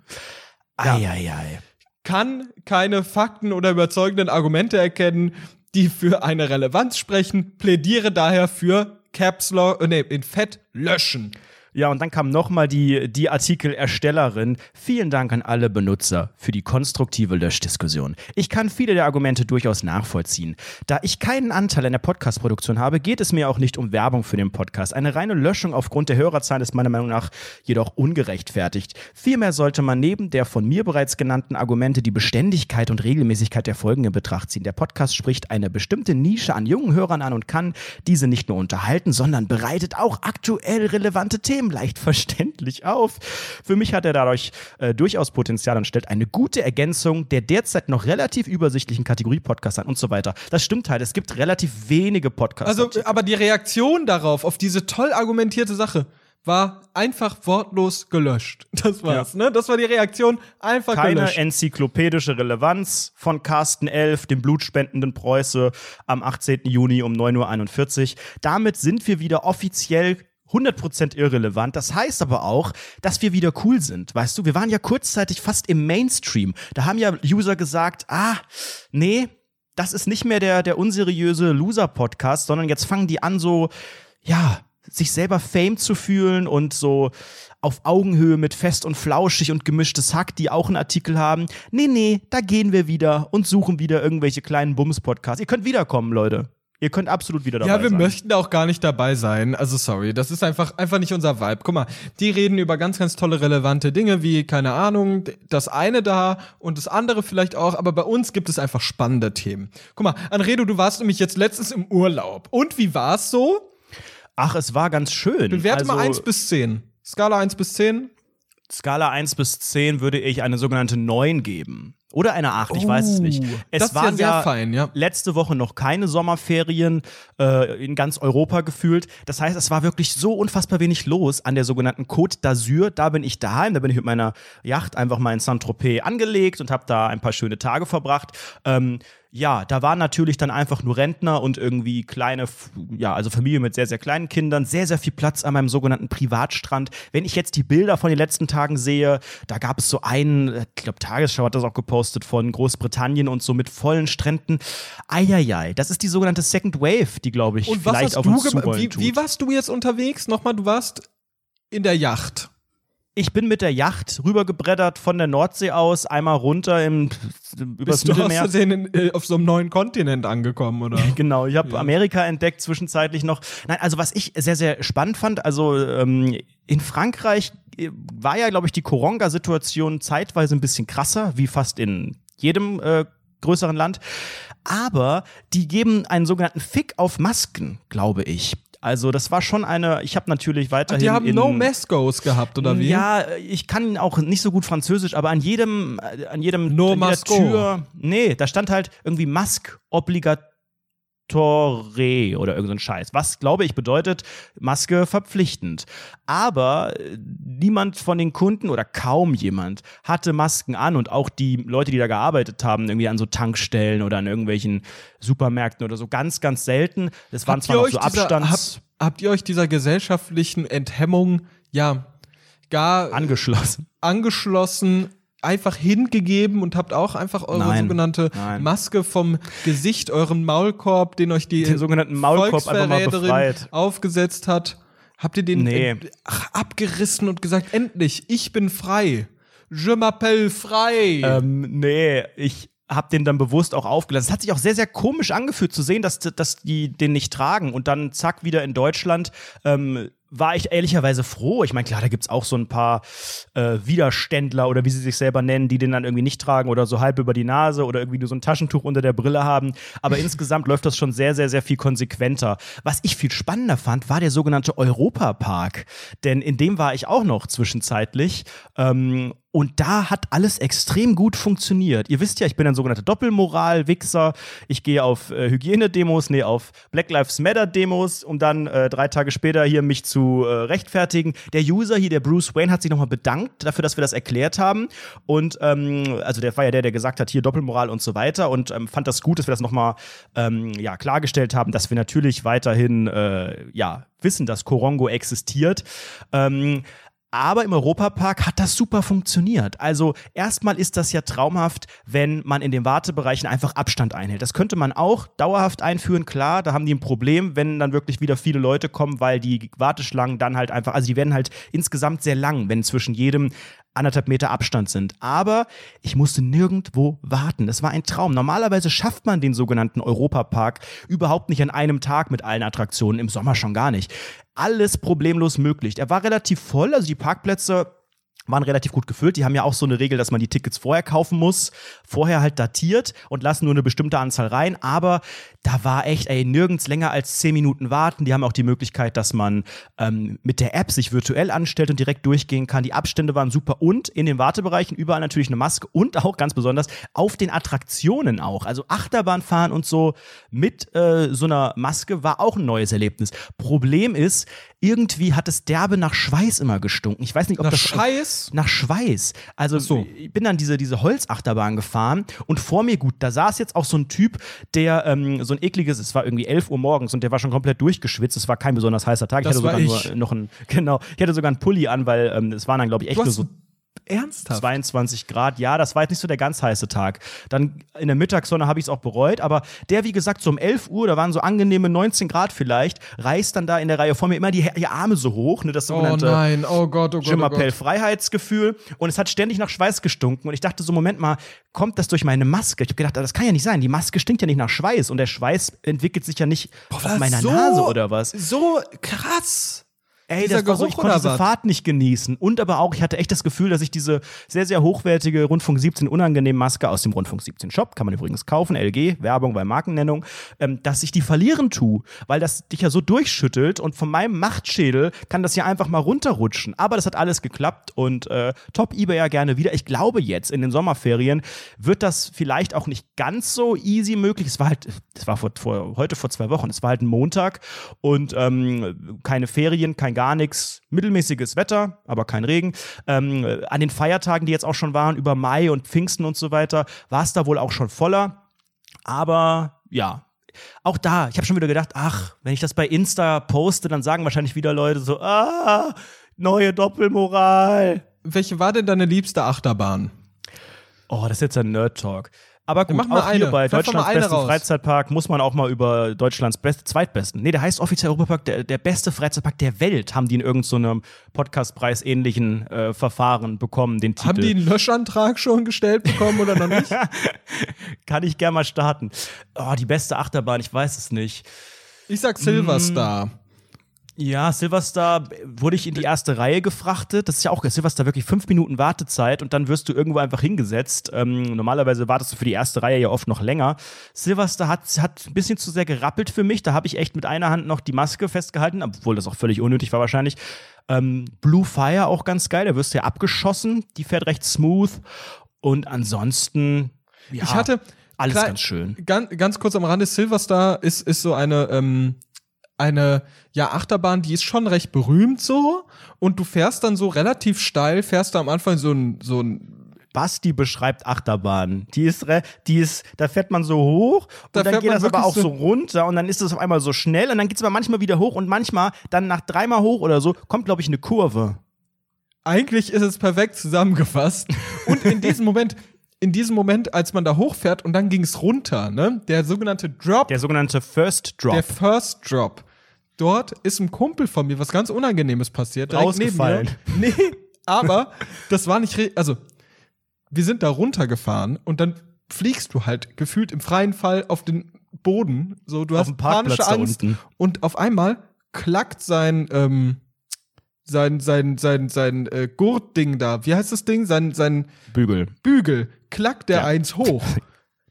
Eieiei. kann keine Fakten oder überzeugenden Argumente erkennen, die für eine Relevanz sprechen, plädiere daher für Caps Lock, äh, nee, in Fett löschen. Ja, und dann kam nochmal die, die Artikelerstellerin. Vielen Dank an alle Benutzer für die konstruktive Löschdiskussion. Ich kann viele der Argumente durchaus nachvollziehen. Da ich keinen Anteil an der Podcast-Produktion habe, geht es mir auch nicht um Werbung für den Podcast. Eine reine Löschung aufgrund der Hörerzahlen ist meiner Meinung nach jedoch ungerechtfertigt. Vielmehr sollte man neben der von mir bereits genannten Argumente die Beständigkeit und Regelmäßigkeit der Folgen in Betracht ziehen. Der Podcast spricht eine bestimmte Nische an jungen Hörern an und kann diese nicht nur unterhalten, sondern bereitet auch aktuell relevante Themen leicht verständlich auf. Für mich hat er dadurch äh, durchaus Potenzial und stellt eine gute Ergänzung der derzeit noch relativ übersichtlichen Kategorie Podcasts an und so weiter. Das stimmt halt, es gibt relativ wenige Podcasts. Also, aber die Reaktion darauf, auf diese toll argumentierte Sache, war einfach wortlos gelöscht. (laughs) Das war's, ne? Das war die Reaktion, einfach keine gelöscht. enzyklopädische Relevanz von Carsten Elf, dem blutspendenden Preuße, am 18. Juni um 9.41 Uhr. Damit sind wir wieder offiziell 100% irrelevant. Das heißt aber auch, dass wir wieder cool sind. Weißt du, wir waren ja kurzzeitig fast im Mainstream. Da haben ja User gesagt, ah, nee, das ist nicht mehr der, der unseriöse Loser-Podcast, sondern jetzt fangen die an so, ja, sich selber Fame zu fühlen und so auf Augenhöhe mit fest und flauschig und gemischtes Hack, die auch einen Artikel haben. Nee, nee, da gehen wir wieder und suchen wieder irgendwelche kleinen Bums-Podcasts. Ihr könnt wiederkommen, Leute. Ihr könnt absolut wieder dabei Ja, wir sein. möchten da auch gar nicht dabei sein. Also sorry, das ist einfach, einfach nicht unser Vibe. Guck mal, die reden über ganz, ganz tolle, relevante Dinge, wie, keine Ahnung, das eine da und das andere vielleicht auch, aber bei uns gibt es einfach spannende Themen. Guck mal, Anredo, du warst nämlich jetzt letztens im Urlaub. Und wie war's so? Ach, es war ganz schön. Bewerte also, mal 1 bis 10. Skala 1 bis 10. Skala 1 bis 10 würde ich eine sogenannte 9 geben. Oder eine 8, ich weiß es nicht. Oh, Es ja waren sehr fein, ja. letzte Woche noch keine Sommerferien äh, in ganz Europa gefühlt. Das heißt, es war wirklich so unfassbar wenig los an der sogenannten Côte d'Azur. Da bin ich daheim, da bin ich mit meiner Yacht einfach mal in Saint-Tropez angelegt und habe da ein paar schöne Tage verbracht. Ähm, ja, da waren natürlich dann einfach nur Rentner und irgendwie kleine, ja, also Familie mit sehr, sehr kleinen Kindern, sehr, sehr viel Platz an meinem sogenannten Privatstrand. Wenn ich jetzt die Bilder von den letzten Tagen sehe, da gab es so einen, ich glaube, Tagesschau hat das auch gepostet von Großbritannien und so mit vollen Stränden. Eieiei, das ist die sogenannte Second Wave, die, glaube ich, Und vielleicht auf uns zurollen Wie, tut. wie warst du jetzt unterwegs? Nochmal, du warst in der Yacht. Ich bin mit der Yacht rübergebreddert von der Nordsee aus, einmal runter im, übers Bist du aus Mittelmeer. In, äh, auf so einem neuen Kontinent angekommen, oder? (laughs) Genau, ich habe Amerika entdeckt zwischenzeitlich noch. Nein, also was ich sehr, sehr spannend fand, also ähm, in Frankreich äh, war ja, glaube ich, die Koronga-Situation zeitweise ein bisschen krasser, wie fast in jedem äh, größeren Land. Aber die geben einen sogenannten Fick auf Masken, glaube ich. Also das war schon eine, ich habe natürlich weiterhin Die haben in, No Mascos gehabt, oder wie? ja, ich kann auch nicht so gut Französisch, aber an jedem, an jedem No an. Tür, nee, da stand halt irgendwie Mask obligatoire oder irgendein Scheiß. Was, glaube ich, bedeutet Maske verpflichtend. Aber äh, niemand von den Kunden oder kaum jemand hatte Masken an und auch die Leute, die da gearbeitet haben, irgendwie an so Tankstellen oder an irgendwelchen Supermärkten oder so, ganz, ganz selten. Das waren Habt zwar ihr noch euch so dieser, Abstands habt, habt ihr euch dieser gesellschaftlichen Enthemmung, ja, gar angeschlossen. angeschlossen, einfach hingegeben und habt auch einfach eure Nein, sogenannte nein. Maske vom Gesicht, euren Maulkorb, den euch die Den sogenannten Maulkorb einfach mal befreit. aufgesetzt hat. Habt ihr den Nee. ach, abgerissen und gesagt, endlich, ich bin frei. Je m'appelle frei. Ähm, nee, ich habe den dann bewusst auch aufgelassen. Es hat sich auch sehr, sehr komisch angefühlt zu sehen, dass, dass die den nicht tragen. Und dann zack, wieder in Deutschland ähm, war ich ehrlicherweise froh. Ich meine, klar, da gibt's auch so ein paar äh, Widerständler oder wie sie sich selber nennen, die den dann irgendwie nicht tragen oder so halb über die Nase oder irgendwie nur so ein Taschentuch unter der Brille haben. Aber (laughs) insgesamt läuft das schon sehr, sehr, sehr viel konsequenter. Was ich viel spannender fand, war der sogenannte Europapark. Denn in dem war ich auch noch zwischenzeitlich. Ähm, und da hat alles extrem gut funktioniert. Ihr wisst ja, ich bin ein sogenannter Doppelmoral-Wichser. Ich gehe auf äh, Hygienedemos, nee, auf Black Lives Matter-Demos, um dann äh, drei Tage später hier mich zu äh, rechtfertigen. Der User hier, der Bruce Wayne, hat sich nochmal bedankt dafür, dass wir das erklärt haben. Und ähm, also der war ja der, der gesagt hat, hier Doppelmoral und so weiter und ähm, fand das gut, dass wir das nochmal ähm, ja, klargestellt haben, dass wir natürlich weiterhin äh, ja, wissen, dass Korongo existiert. Ähm, aber im Europapark hat das super funktioniert. Also erstmal ist das ja traumhaft, wenn man in den Wartebereichen einfach Abstand einhält. Das könnte man auch dauerhaft einführen, klar, da haben die ein Problem, wenn dann wirklich wieder viele Leute kommen, weil die Warteschlangen dann halt einfach, also die werden halt insgesamt sehr lang, wenn zwischen jedem anderthalb Meter Abstand sind. Aber ich musste nirgendwo warten. Das war ein Traum. Normalerweise schafft man den sogenannten Europapark überhaupt nicht an einem Tag mit allen Attraktionen, im Sommer schon gar nicht. Alles problemlos möglich. Er war relativ voll, also die Parkplätze waren relativ gut gefüllt. Die haben ja auch so eine Regel, dass man die Tickets vorher kaufen muss, vorher halt datiert und lassen nur eine bestimmte Anzahl rein. Aber da war echt, ey, nirgends länger als zehn Minuten warten. Die haben auch die Möglichkeit, dass man ähm, mit der App sich virtuell anstellt und direkt durchgehen kann. Die Abstände waren super und in den Wartebereichen überall natürlich eine Maske und (laughs) auch ganz besonders auf den Attraktionen auch. Also Achterbahnfahren und so mit äh, so einer Maske war auch ein neues Erlebnis. Problem ist, irgendwie hat es derbe nach Schweiß immer gestunken. Ich weiß nicht, ob Nach das Scheiß? nach Schweiß. Also so. ich bin dann diese, diese Holzachterbahn gefahren und vor mir, gut, da saß jetzt auch so ein Typ, der ähm, so ein ekliges, es war irgendwie 11 Uhr morgens und der war schon komplett durchgeschwitzt. Es war kein besonders heißer Tag. Ich Das hatte sogar ich. noch ein, (laughs) genau, ich hatte sogar einen Pulli an, weil ähm, es waren dann, glaube ich, echt nur so ernsthaft? 22 Grad. Ja, das war jetzt nicht so der ganz heiße Tag. Dann in der Mittagssonne habe ich es auch bereut, aber der, wie gesagt, so um 11 Uhr, da waren so angenehme 19 Grad vielleicht, reißt dann da in der Reihe vor mir immer die, die Arme so hoch, ne, das Oh sogenannte nein, oh Gott, oh Gott, oh Gott. Freiheitsgefühl und es hat ständig nach Schweiß gestunken und ich dachte so, Moment mal, kommt das durch meine Maske? Ich habe gedacht, das kann ja nicht sein, die Maske stinkt ja nicht nach Schweiß und der Schweiß entwickelt sich ja nicht auf Was, meiner so- Nase oder was. So krass. Ey, Dieser das war so, ich Geruch konnte diese was? Fahrt nicht genießen. Und aber auch, ich hatte echt das Gefühl, dass ich diese sehr, sehr hochwertige Rundfunk 17 unangenehm Maske aus dem Rundfunk 17 Shop, kann man übrigens kaufen, LG, Werbung bei Markennennung, ähm, dass ich die verlieren tue, weil das dich ja so durchschüttelt und von meinem Machtschädel kann das ja einfach mal runterrutschen. Aber das hat alles geklappt und äh, top eBay ja gerne wieder. Ich glaube jetzt in den Sommerferien wird das vielleicht auch nicht ganz so easy möglich. Es war halt, es war vor, vor, heute vor zwei Wochen, es war halt ein Montag und ähm, keine Ferien, kein gar nichts, mittelmäßiges Wetter, aber kein Regen. Ähm, an den Feiertagen, die jetzt auch schon waren, über Mai und Pfingsten und so weiter, war es da wohl auch schon voller. Aber ja, auch da, ich habe schon wieder gedacht, ach, wenn ich das bei Insta poste, dann sagen wahrscheinlich wieder Leute so, ah, neue Doppelmoral. Welche war denn deine liebste Achterbahn? Oh, das ist jetzt ein Nerd-Talk. Aber gut, auch hier eine. bei Pfeffer Deutschlands besten raus. Freizeitpark muss man auch mal über Deutschlands best, zweitbesten. Nee, der heißt offiziell Europapark, der, der beste Freizeitpark der Welt, haben die in irgendeinem Podcastpreis-ähnlichen äh, Verfahren bekommen, den Titel. Haben die einen Löschantrag schon gestellt bekommen oder noch nicht? (laughs) Kann ich gerne mal starten. Oh, die beste Achterbahn, ich weiß es nicht. Ich sag Silverstar. Ja, Silverstar wurde ich in die erste Reihe gefrachtet. Das ist ja auch Silverstar wirklich fünf Minuten Wartezeit und dann wirst du irgendwo einfach hingesetzt. Ähm, normalerweise wartest du für die erste Reihe ja oft noch länger. Silverstar hat, hat ein bisschen zu sehr gerappelt für mich. Da habe ich echt mit einer Hand noch die Maske festgehalten, obwohl das auch völlig unnötig war wahrscheinlich. Ähm, Blue Fire auch ganz geil, da wirst du ja abgeschossen. Die fährt recht smooth. Und ansonsten, ja, Ich hatte alles klein- ganz schön. Ganz, ganz kurz am Rande, Silverstar ist, ist so eine, ähm, eine ja, Achterbahn, die ist schon recht berühmt so. Und du fährst dann so relativ steil, fährst da am Anfang so ein, so ein Basti beschreibt Achterbahn. Die ist, die ist, da fährt man so hoch Da und dann geht man das aber auch so so- runter und dann ist es auf einmal so schnell und dann geht es aber manchmal wieder hoch und manchmal dann nach dreimal hoch oder so kommt, glaube ich, eine Kurve. Eigentlich ist es perfekt zusammengefasst. Und in diesem (laughs) Moment, in diesem Moment, als man da hochfährt und dann ging es runter, ne? Der sogenannte Drop, Der sogenannte First Drop. der First Drop. Dort ist ein Kumpel von mir was ganz Unangenehmes passiert. direkt neben mir. Rausgefallen. (laughs) Nee, aber das war nicht, also wir sind da runtergefahren und dann fliegst du halt gefühlt im freien Fall auf den Boden. So, du Auf hast panische Angst unten. und auf einmal klackt sein ähm, sein sein sein sein äh, Gurtding da. Wie heißt das Ding? Sein sein Bügel. Bügel klackt der Ja. eins hoch. (laughs)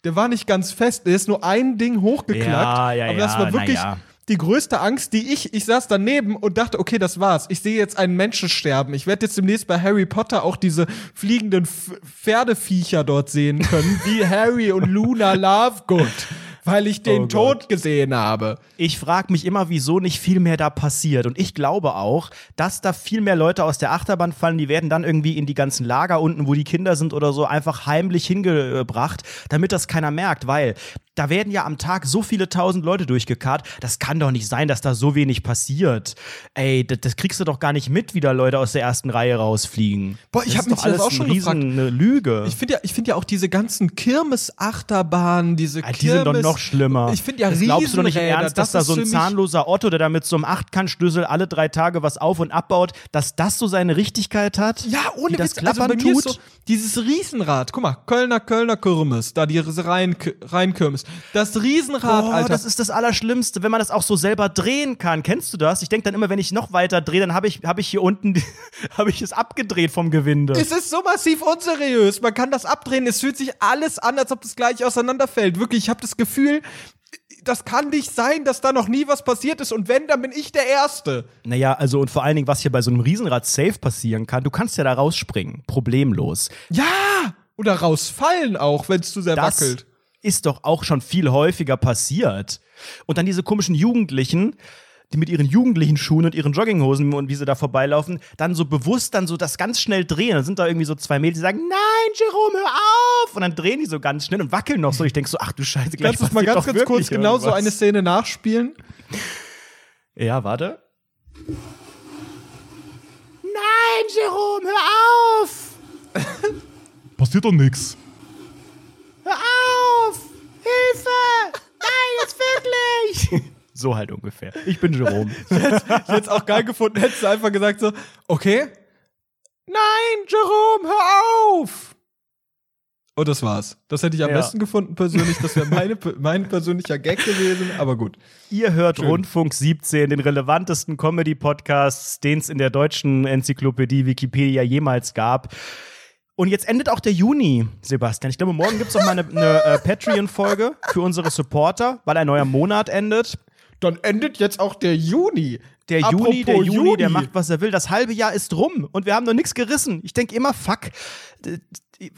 Der war nicht ganz fest, der ist nur ein Ding hochgeklackt. Ja, ja, aber das war wirklich ja. Die größte Angst, die ich, ich saß daneben und dachte, okay, das war's. Ich sehe jetzt einen Menschen sterben. Ich werde jetzt demnächst bei Harry Potter auch diese fliegenden F Pferdeviecher dort sehen können, wie Harry und Luna Lovegood, weil ich den Oh Tod gesehen habe. Ich frage mich immer, wieso nicht viel mehr da passiert. Und ich glaube auch, dass da viel mehr Leute aus der Achterbahn fallen. Die werden dann irgendwie in die ganzen Lager unten, wo die Kinder sind oder so, einfach heimlich hingebracht, damit das keiner merkt. Weil da werden ja am Tag so viele tausend Leute durchgekarrt. Das kann doch nicht sein, dass da so wenig passiert. Ey, das, das kriegst du doch gar nicht mit, wie da Leute aus der ersten Reihe rausfliegen. Boah, ich Das hab ist mich doch das alles auch schon riesen, gefragt. eine Lüge. Ich finde ja, ich finde ja auch diese ganzen Kirmes-Achterbahnen, diese Ja, die sind doch Kirmes- noch schlimmer. Ich finde ja das glaubst du doch nicht im Ernst, dass das da so ein zahnloser Otto, der da mit so einem Achtkantschlüssel alle drei Tage was auf und abbaut, dass das so seine Richtigkeit hat? Ja, ohne das Witz, also Klappern mir tut? Ist so, dieses Riesenrad, guck mal, Kölner, Kölner Kirmes, da die Rhein, Rheinkirmes. Das Riesenrad, Boah, Alter. das ist das Allerschlimmste, wenn man das auch so selber drehen kann. Kennst du das? Ich denke dann immer, wenn ich noch weiter drehe, dann habe ich, hab ich hier unten, (laughs) habe ich es abgedreht vom Gewinde. es ist so massiv unseriös. Man kann das abdrehen. Es fühlt sich alles an, als ob das gleich auseinanderfällt. Wirklich, ich habe das Gefühl, das kann nicht sein, dass da noch nie was passiert ist. Und wenn, dann bin ich der Erste. Naja, also und vor allen Dingen, was hier bei so einem Riesenrad safe passieren kann, du kannst ja da rausspringen. Problemlos. Ja! Oder rausfallen auch, wenn es zu sehr Das wackelt. ist doch auch schon viel häufiger passiert. Und dann diese komischen Jugendlichen, die mit ihren jugendlichen Schuhen und ihren Jogginghosen und wie sie da vorbeilaufen, dann so bewusst dann so das ganz schnell drehen. Dann sind da irgendwie so zwei Mädels, die sagen, nein, Jerome, hör auf! Und dann drehen die so ganz schnell und wackeln noch so. Ich denk so, ach du Scheiße, gleich Kannst du mal ganz, ganz kurz genau so eine Szene nachspielen? Ja, warte. Nein, Jerome, hör auf! (laughs) Passiert doch nix. Hör auf! Hilfe! Nein, jetzt wirklich! (laughs) So halt ungefähr. Ich bin Jerome. (laughs) Ich hätte es auch geil gefunden, hättest du einfach gesagt so, okay. Nein, Jerome, hör auf! Und das war's. Das hätte ich am Ja. besten gefunden persönlich. Das wäre meine, mein persönlicher Gag gewesen, aber gut. Ihr hört Rundfunk 17, den relevantesten Comedy-Podcast, den es in der deutschen Enzyklopädie Wikipedia jemals gab. Und jetzt endet auch der Juni, Sebastian. Ich glaube, morgen gibt es noch mal eine, eine äh, Patreon-Folge für unsere Supporter, weil ein neuer Monat endet. Dann endet jetzt auch der Juni. Der Apropos Juni, der Juni, Juni. der macht, was er will. Das halbe Jahr ist rum und wir haben noch nichts gerissen. Ich denke immer, fuck,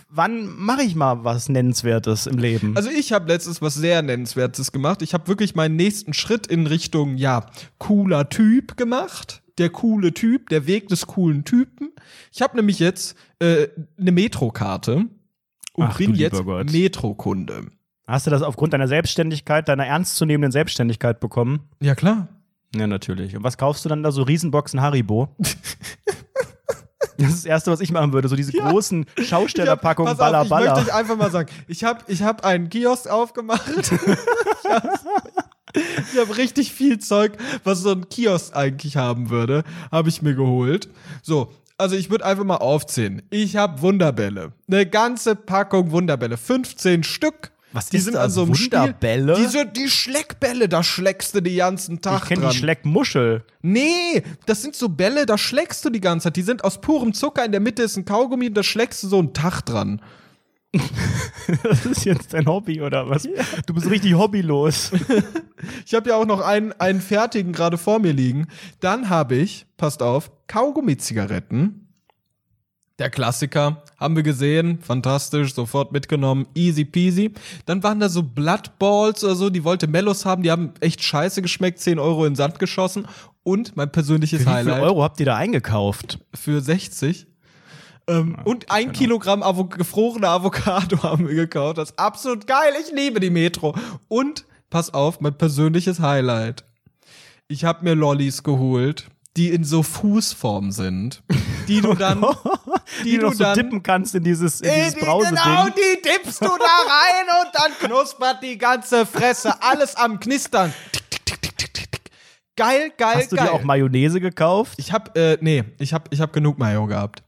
wann mache ich mal was Nennenswertes im Leben? Also ich habe letztens was sehr Nennenswertes gemacht. Ich habe wirklich meinen nächsten Schritt in Richtung, ja, cooler Typ gemacht. Der coole Typ, der Weg des coolen Typen. Ich habe nämlich jetzt äh, eine Metrokarte und Ach, bin jetzt. Metrokunde. Hast du das aufgrund deiner Selbstständigkeit, deiner ernstzunehmenden Selbstständigkeit bekommen? Ja, klar. Ja, natürlich. Und was kaufst du dann da? So Riesenboxen Haribo? Das ist das Erste, was ich machen würde. So diese Ja. großen Schaustellerpackungen Ich hab- pass Balla auf, Ich möchte euch einfach mal sagen, ich habe ich hab einen Kiosk aufgemacht. (laughs) ich habe hab richtig viel Zeug, was so ein Kiosk eigentlich haben würde, habe ich mir geholt. So, also ich würde einfach mal aufzählen. Ich habe Wunderbälle. Eine ganze Packung Wunderbälle. 15 Stück. Was die ist sind das? so Wunderbälle? Stiel. Diese, die Schleckbälle, da schleckst du den ganzen Tag Ich kenne die Schleckmuschel. Nee, das sind so Bälle, da schlägst du die ganze Zeit. Die sind aus purem Zucker, in der Mitte ist ein Kaugummi und da schlägst du so einen Tag dran. (laughs) Das ist jetzt dein Hobby, oder was? Du bist richtig hobbylos. Ich habe ja auch noch einen, einen fertigen gerade vor mir liegen. Dann habe ich, passt auf, Kaugummi-Zigaretten. Der Klassiker, haben wir gesehen, fantastisch, sofort mitgenommen, easy peasy. Dann waren da so Blood Balls oder so, die wollte Mellos haben, die haben echt scheiße geschmeckt, 10 Euro in den Sand geschossen. Und mein persönliches Wie viel Highlight Euro habt ihr da eingekauft? für 60. Ähm, und ein Kilogramm Avo gefrorene Avocado (laughs) haben wir gekauft. Das ist absolut geil. Ich liebe die Metro. Und, pass auf, mein persönliches Highlight. Ich habe mir Lollis geholt, die in so Fußform sind. (laughs) Die du dann, (laughs) die, Die, du du noch so dann, dippen kannst in dieses, in Ey, dieses die, Brauseding. genau, die dippst du da rein und dann (laughs) knuspert die ganze Fresse. Alles am Knistern. Tick. Geil, geil, Hast du geil. dir auch Mayonnaise gekauft? Ich hab, äh, nee, ich hab, ich hab genug Mayo gehabt.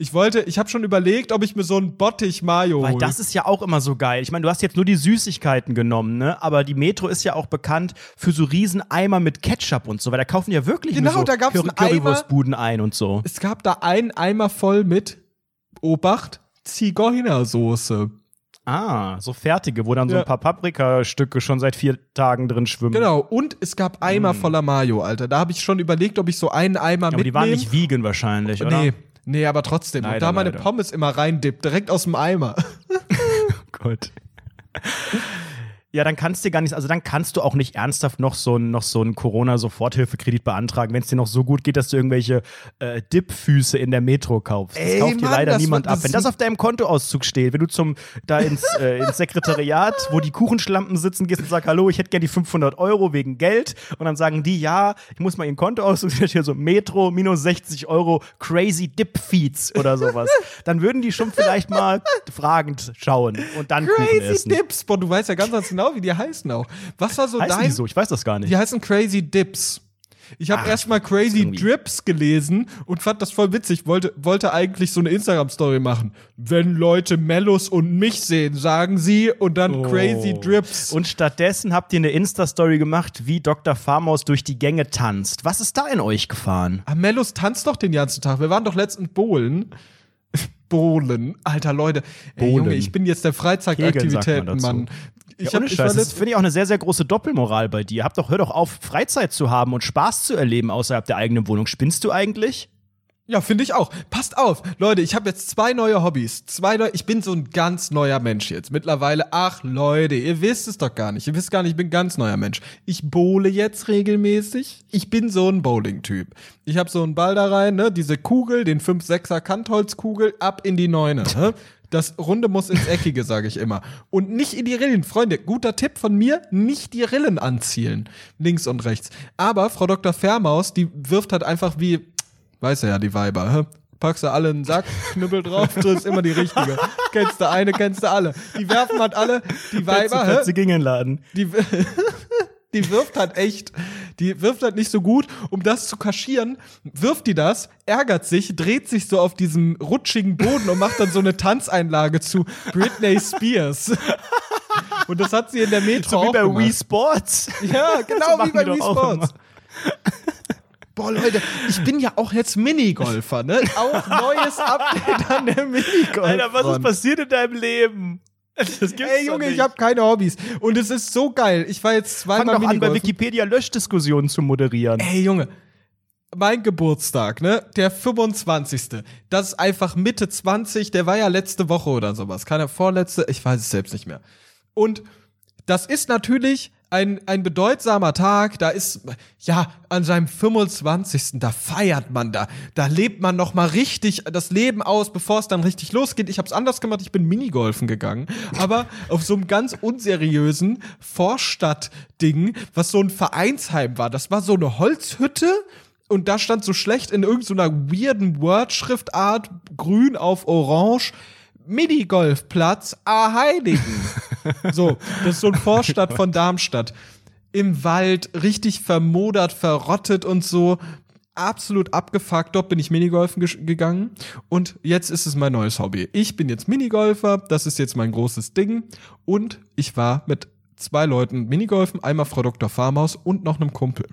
Ich wollte, ich habe schon überlegt, ob ich mir so einen Bottich Mayo Weil hol. das ist ja auch immer so geil. Ich meine, du hast jetzt nur die Süßigkeiten genommen, ne? Aber die Metro ist ja auch bekannt für so riesen Eimer mit Ketchup und so, weil da kaufen ja wirklich Genau, nur so da gab's Curry-. Currywurstbuden ein und so. es gab da einen Eimer voll mit Obacht Zigeunersoße. Ah, so fertige, wo dann so Ja. ein paar Paprikastücke schon seit vier Tagen drin schwimmen. Genau, und es gab Eimer voller Mayo, Alter. Da habe ich schon überlegt, ob ich so einen Eimer Aber mitnehme. die waren nicht vegan wahrscheinlich, oder? Nee, nee, aber trotzdem. und Leider, da meine leider. Pommes immer reindippt, direkt aus dem Eimer. (laughs) Gott. Ja, dann kannst du gar nicht, also dann kannst du auch nicht ernsthaft noch so einen noch so einen Corona-Soforthilfekredit beantragen, wenn es dir noch so gut geht, dass du irgendwelche äh, Dip-Füße in der Metro kaufst. Das Ey, kauft dir leider niemand ab. Wenn das auf deinem Kontoauszug steht, wenn du zum da ins, äh, ins Sekretariat, wo die Kuchenschlampen sitzen, gehst und sagst, hallo, ich hätte gerne die 500 Euro wegen Geld und dann sagen die, ja, ich muss mal ihren Kontoauszug, steht (laughs) hier so Metro minus 60 Euro Crazy Dip Feeds oder sowas. dann würden die schon vielleicht mal fragend schauen und dann Kuchen Crazy essen. Dips. Boah, du weißt ja ganz, ganz genau, wie die heißen auch. Was war so Heißen dein die so? Ich weiß das gar nicht. Die heißen Crazy Dips. Ich habe erstmal Crazy irgendwie. Drips gelesen und fand das voll witzig. Wollte, wollte eigentlich so eine Instagram-Story machen. Wenn Leute Mellos und mich sehen, sagen sie und dann Crazy Drips. Oh. Und stattdessen habt ihr eine Insta-Story gemacht, wie Dr. Farmaus durch die Gänge tanzt. Was ist da in euch gefahren? ah, Mellos tanzt doch den ganzen Tag. Wir waren doch letztens bowlen. (laughs) Bowlen. Alter Leute. Ey, Bowlen. Junge, ich bin jetzt der Kegeln Ich, ja, ohne Scheiß, das finde ich auch eine sehr, sehr große Doppelmoral bei dir. Hab doch, hör doch auf, Freizeit zu haben und Spaß zu erleben außerhalb der eigenen Wohnung. Spinnst du eigentlich? Ja, finde ich auch. Passt auf, Leute, ich habe jetzt zwei neue Hobbys. Zwei neue, ich bin so ein ganz neuer Mensch jetzt. Mittlerweile, ach Leute, ihr wisst es doch gar nicht. Ihr wisst gar nicht, ich bin ein ganz neuer Mensch. Ich bowle jetzt regelmäßig. Ich bin so ein Bowling-Typ. Ich habe so einen Ball da rein, ne, diese Kugel, den 5-6er Kantholzkugel, ab in die Neune. Ne? Das Runde muss ins Eckige, sage ich immer. Und nicht in die Rillen. Freunde, guter Tipp von mir, nicht die Rillen anzielen. Links und rechts. Aber Frau Dr. Fairmaus, die wirft halt einfach wie, weiß ja, die Weiber, hä? Packst du alle in den Sack, Knüppel drauf, triffst immer die richtige. kennst du eine, kennst du alle. Die werfen halt alle, die Weiber, hä? Plätze gingen Laden. Die, (laughs) die wirft halt echt, Die wirft halt nicht so gut. Um das zu kaschieren, wirft die das, ärgert sich, dreht sich so auf diesem rutschigen Boden und macht dann so eine Tanzeinlage zu Britney Spears. Und das hat sie in der Metro So wie bei gemacht. Wii Sports. Ja, (laughs) genau machen wie bei Wii Sports. Boah, Leute, ich bin ja auch jetzt Minigolfer, ne? Auch neues Update an der Minigolf. Alter, was ist passiert in deinem Leben? Ey, Junge, ich habe keine Hobbys. Und es ist so geil. Ich war jetzt Fang zweimal doch an, bei Minigolfen. Wikipedia Löschdiskussionen zu moderieren. Ey, Junge. Mein Geburtstag, ne? Der 25. Das ist einfach Mitte 20. Der war ja letzte Woche oder sowas. Keine vorletzte. Ich weiß es selbst nicht mehr. Und das ist natürlich ein, ein bedeutsamer Tag. Da ist, ja, an seinem 25. Da feiert man da. Da lebt man noch mal richtig das Leben aus, bevor es dann richtig losgeht. Ich habe es anders gemacht. Ich bin Minigolfen gegangen. Aber auf so einem ganz unseriösen Vorstadtding, was so ein Vereinsheim war. Das war so eine Holzhütte. Und da stand so schlecht in irgendeiner weirden Word-Schriftart, grün auf orange, Minigolfplatz, A Heiligen. (laughs) so, das ist so ein Vorstadt von Darmstadt. Im Wald, richtig vermodert, verrottet und so. Absolut abgefuckt. Dort bin ich Minigolfen gegangen. Und jetzt ist es mein neues Hobby. Ich bin jetzt Minigolfer. Das ist jetzt mein großes Ding. Und ich war mit zwei Leuten Minigolfen. Einmal Frau Dr. Farmaus und noch einem Kumpel.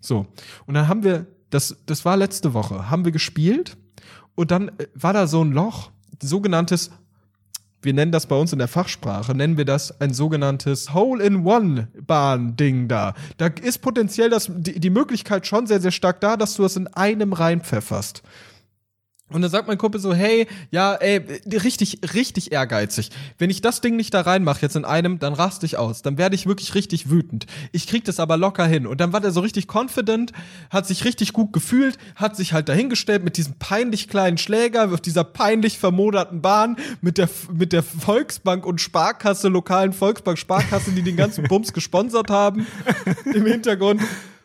So. Und dann haben wir, das, das war letzte Woche, haben wir gespielt und dann äh, war da so ein Loch, sogenanntes, wir nennen das bei uns in der Fachsprache, nennen wir das ein sogenanntes Hole-in-One-Bahn-Ding da. Da ist potenziell das, die, die Möglichkeit schon sehr, sehr stark da, dass du das in einem reinpfefferst. Und dann sagt mein Kumpel so, hey, ja, ey, richtig, richtig ehrgeizig. Wenn ich das Ding nicht da reinmache, jetzt in einem, dann raste ich aus. Dann werde ich wirklich richtig wütend. Ich krieg das aber locker hin. Und dann war der so richtig confident, hat sich richtig gut gefühlt, hat sich halt dahingestellt mit diesem peinlich kleinen Schläger auf dieser peinlich vermoderten Bahn mit der, mit der Volksbank und Sparkasse, lokalen Volksbank Sparkasse, die den ganzen (laughs) Bums gesponsert haben, im Hintergrund.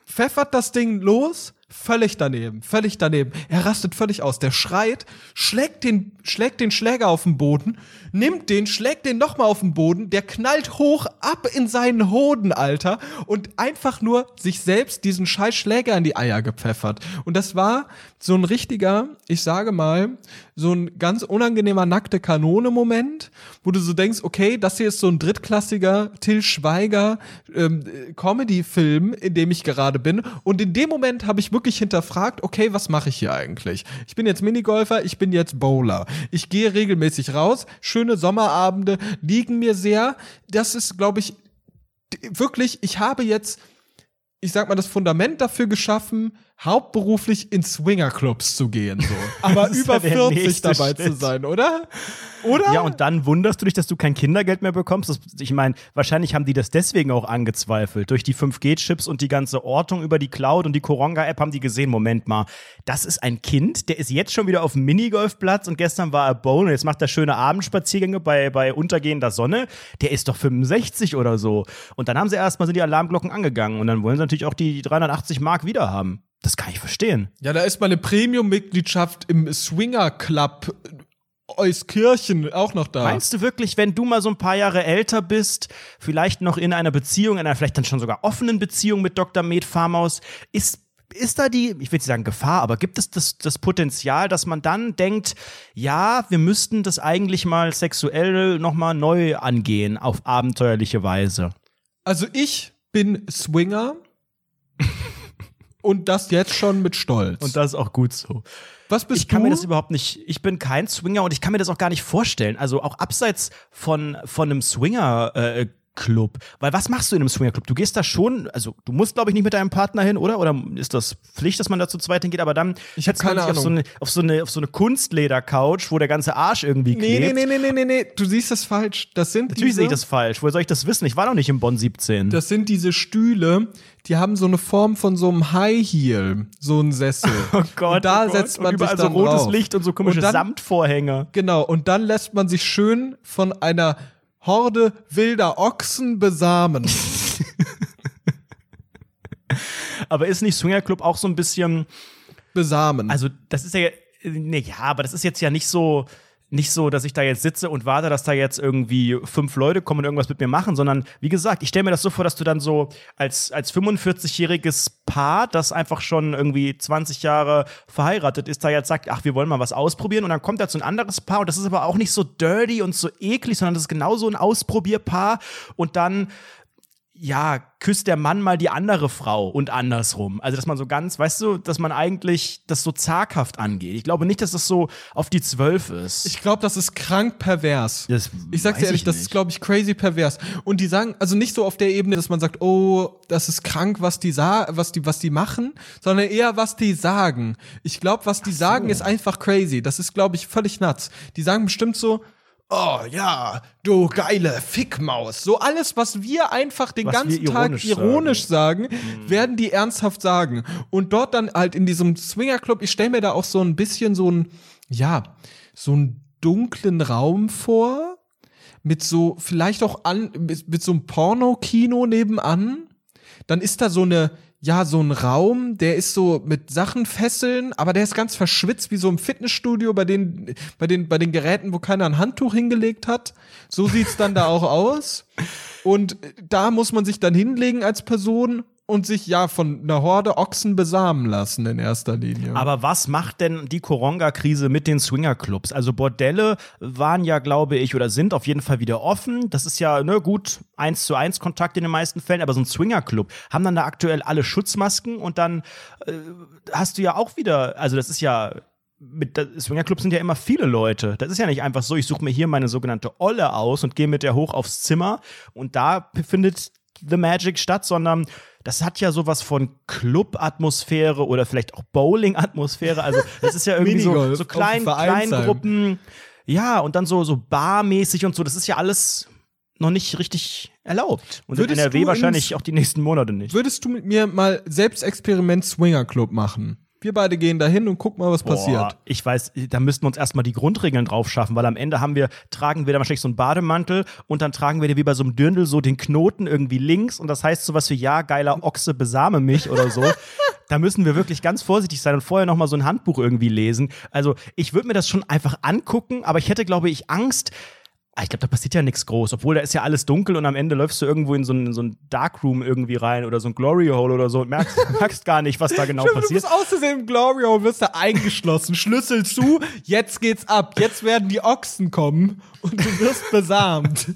Pfeffert das Ding los, völlig daneben, völlig daneben. Er rastet völlig aus. Der schreit, schlägt den, schlägt den Schläger auf den Boden, nimmt den, schlägt den nochmal auf den Boden, der knallt hoch ab in seinen Hoden, Alter, und einfach nur sich selbst diesen scheiß Schläger in die Eier gepfeffert. Und das war so ein richtiger, ich sage mal, so ein ganz unangenehmer nackte Kanone-Moment, wo du so denkst, okay, das hier ist so ein drittklassiger Till Schweiger ähm, äh, Comedy-Film, in dem ich gerade bin. Und in dem Moment habe ich wirklich hinterfragt, okay, was mache ich hier eigentlich? Ich bin jetzt Minigolfer, ich bin jetzt Bowler. Ich gehe regelmäßig raus, schöne Sommerabende liegen mir sehr. Das ist, glaube ich, wirklich, ich habe jetzt ich sag mal, das Fundament dafür geschaffen, hauptberuflich in Swingerclubs zu gehen, so. (laughs) Aber über ja der 40 nächste dabei Schritt. zu sein, oder? Oder? Ja, und dann wunderst du dich, dass du kein Kindergeld mehr bekommst. Das, ich meine, wahrscheinlich haben die das deswegen auch angezweifelt. Durch die 5G-Chips und die ganze Ortung über die Cloud und die Koronga-App haben die gesehen, Moment mal, das ist ein Kind, der ist jetzt schon wieder auf dem Minigolfplatz und gestern war er Bowlen und jetzt macht er schöne Abendspaziergänge bei, bei untergehender Sonne. Der ist doch 65 oder so. Und dann haben sie erstmal sind die Alarmglocken angegangen und dann wollen sie natürlich auch die 380 Mark wieder haben. Das kann ich verstehen. ja, da ist meine Premium-Mitgliedschaft im Swinger-Club Euskirchen auch noch da. Meinst du wirklich, wenn du mal so ein paar Jahre älter bist, vielleicht noch in einer Beziehung, in einer vielleicht dann schon sogar offenen Beziehung mit Dr. Med Farmaus, ist ist da die, ich will nicht sagen Gefahr, aber gibt es das, das Potenzial, dass man dann denkt, ja, wir müssten das eigentlich mal sexuell nochmal neu angehen, auf abenteuerliche Weise? Also ich bin Swinger und das jetzt schon mit Stolz. Und das ist auch gut so. Was bist Ich kann du? mir das überhaupt nicht, ich bin kein Swinger und ich kann mir das auch gar nicht vorstellen. Also auch abseits von, von einem Swinger, äh, Club. Weil was machst du in einem Swingerclub? Du gehst da schon, also du musst, glaube ich, nicht mit deinem Partner hin, oder? Oder ist das Pflicht, dass man da zu zweit hingeht? Aber dann Ich man keine sich auf so, Ahnung. eine, auf, so eine, auf so eine Kunstleder-Couch, wo der ganze Arsch irgendwie nee, klebt. nee, nee, nee, nee, nee, du siehst das falsch. Das sind Natürlich diese, sehe ich das falsch. Woher soll ich das wissen? Ich war noch nicht im Bonn 17. Das sind diese Stühle, die haben so eine Form von so einem High Heel, so ein Sessel. (laughs) oh Gott, und da oh Gott. setzt man und überall sich dann so rotes drauf. Licht und so komische Und dann- Samtvorhänge. Genau, und dann lässt man sich schön von einer Horde wilder Ochsen besamen. (laughs) Aber ist nicht Swingerclub auch so ein bisschen besamen. Also, das ist ja, nee, ja, aber das ist jetzt ja nicht so, nicht so, dass ich da jetzt sitze und warte, dass da jetzt irgendwie fünf Leute kommen und irgendwas mit mir machen, sondern wie gesagt, ich stelle mir das so vor, dass du dann so als, als 45-jähriges Paar, das einfach schon irgendwie 20 Jahre verheiratet ist, da jetzt sagt, ach, wir wollen mal was ausprobieren und dann kommt da so ein anderes Paar und das ist aber auch nicht so dirty und so eklig, sondern das ist genauso ein Ausprobierpaar und dann ja, küsst der Mann mal die andere Frau und andersrum. Also, dass man so ganz, weißt du, dass man eigentlich das so zaghaft angeht. Ich glaube nicht, dass das so auf die Zwölf ist. Ich glaube, das ist krank pervers. Das ich sag's dir ehrlich, das ist, glaube ich, crazy pervers. Und die sagen, also nicht so auf der Ebene, dass man sagt, oh, das ist krank, was die sa was die, was die machen, sondern eher, was die sagen. Ich glaube, was die so. sagen, ist einfach crazy. Das ist, glaube ich, völlig nuts. Die sagen bestimmt so, oh ja, du geile Fickmaus. So alles, was wir einfach den was ganzen Tag ironisch sagen, sagen mhm. werden die ernsthaft sagen. Und dort dann halt in diesem Swingerclub, ich stelle mir da auch so ein bisschen so ein, ja, so einen dunklen Raum vor, mit so, vielleicht auch an, mit, mit so einem Pornokino nebenan. Dann ist da so eine, ja, so ein Raum, der ist so mit Sachen fesseln, aber der ist ganz verschwitzt wie so im Fitnessstudio bei den, bei den, bei den Geräten, wo keiner ein Handtuch hingelegt hat. So sieht's dann da auch aus. Und da muss man sich dann hinlegen als Person und sich ja von einer Horde Ochsen besamen lassen in erster Linie. Aber was macht denn die Koronga-Krise mit den Swingerclubs? Also Bordelle waren ja, glaube ich, oder sind auf jeden Fall wieder offen. Das ist ja, ne, gut, eins zu eins Kontakt in den meisten Fällen, aber so ein Swingerclub, haben dann da aktuell alle Schutzmasken und dann äh, hast du ja auch wieder, also das ist ja mit Swingerclubs sind ja immer viele Leute. Das ist ja nicht einfach so, ich suche mir hier meine sogenannte Olle aus und gehe mit der hoch aufs Zimmer und da findet The Magic statt, sondern das hat ja sowas von Club-Atmosphäre oder vielleicht auch Bowling-Atmosphäre. Also es ist ja irgendwie so, so klein, Kleingruppen. Ja, und dann so, so barmäßig und so. Das ist ja alles noch nicht richtig erlaubt. Und würdest in NRW wahrscheinlich auch die nächsten Monate nicht. Würdest du mit mir mal Selbstexperiment Swinger Club machen? Wir beide gehen dahin und gucken mal, was Boah, passiert. Ich weiß, da müssten wir uns erstmal die Grundregeln drauf schaffen, weil am Ende haben wir, tragen wir dann wahrscheinlich so einen Bademantel und dann tragen wir wie bei so einem Dirndl so den Knoten irgendwie links und das heißt sowas wie, ja, geiler Ochse, besame mich oder so. (laughs) da müssen wir wirklich ganz vorsichtig sein und vorher noch mal so ein Handbuch irgendwie lesen. Also ich würde mir das schon einfach angucken, aber ich hätte, glaube ich, Angst, ich glaube, da passiert ja nichts groß, obwohl da ist ja alles dunkel und am Ende läufst du irgendwo in so ein, so Darkroom irgendwie rein oder so ein Glory Hole oder so und merkst, (laughs) merkst gar nicht, was da genau Stimmt, passiert. Du bist auszusehen im Glory Hole, wirst da eingeschlossen, Schlüssel zu, jetzt geht's ab, jetzt werden die Ochsen kommen und du wirst besamt.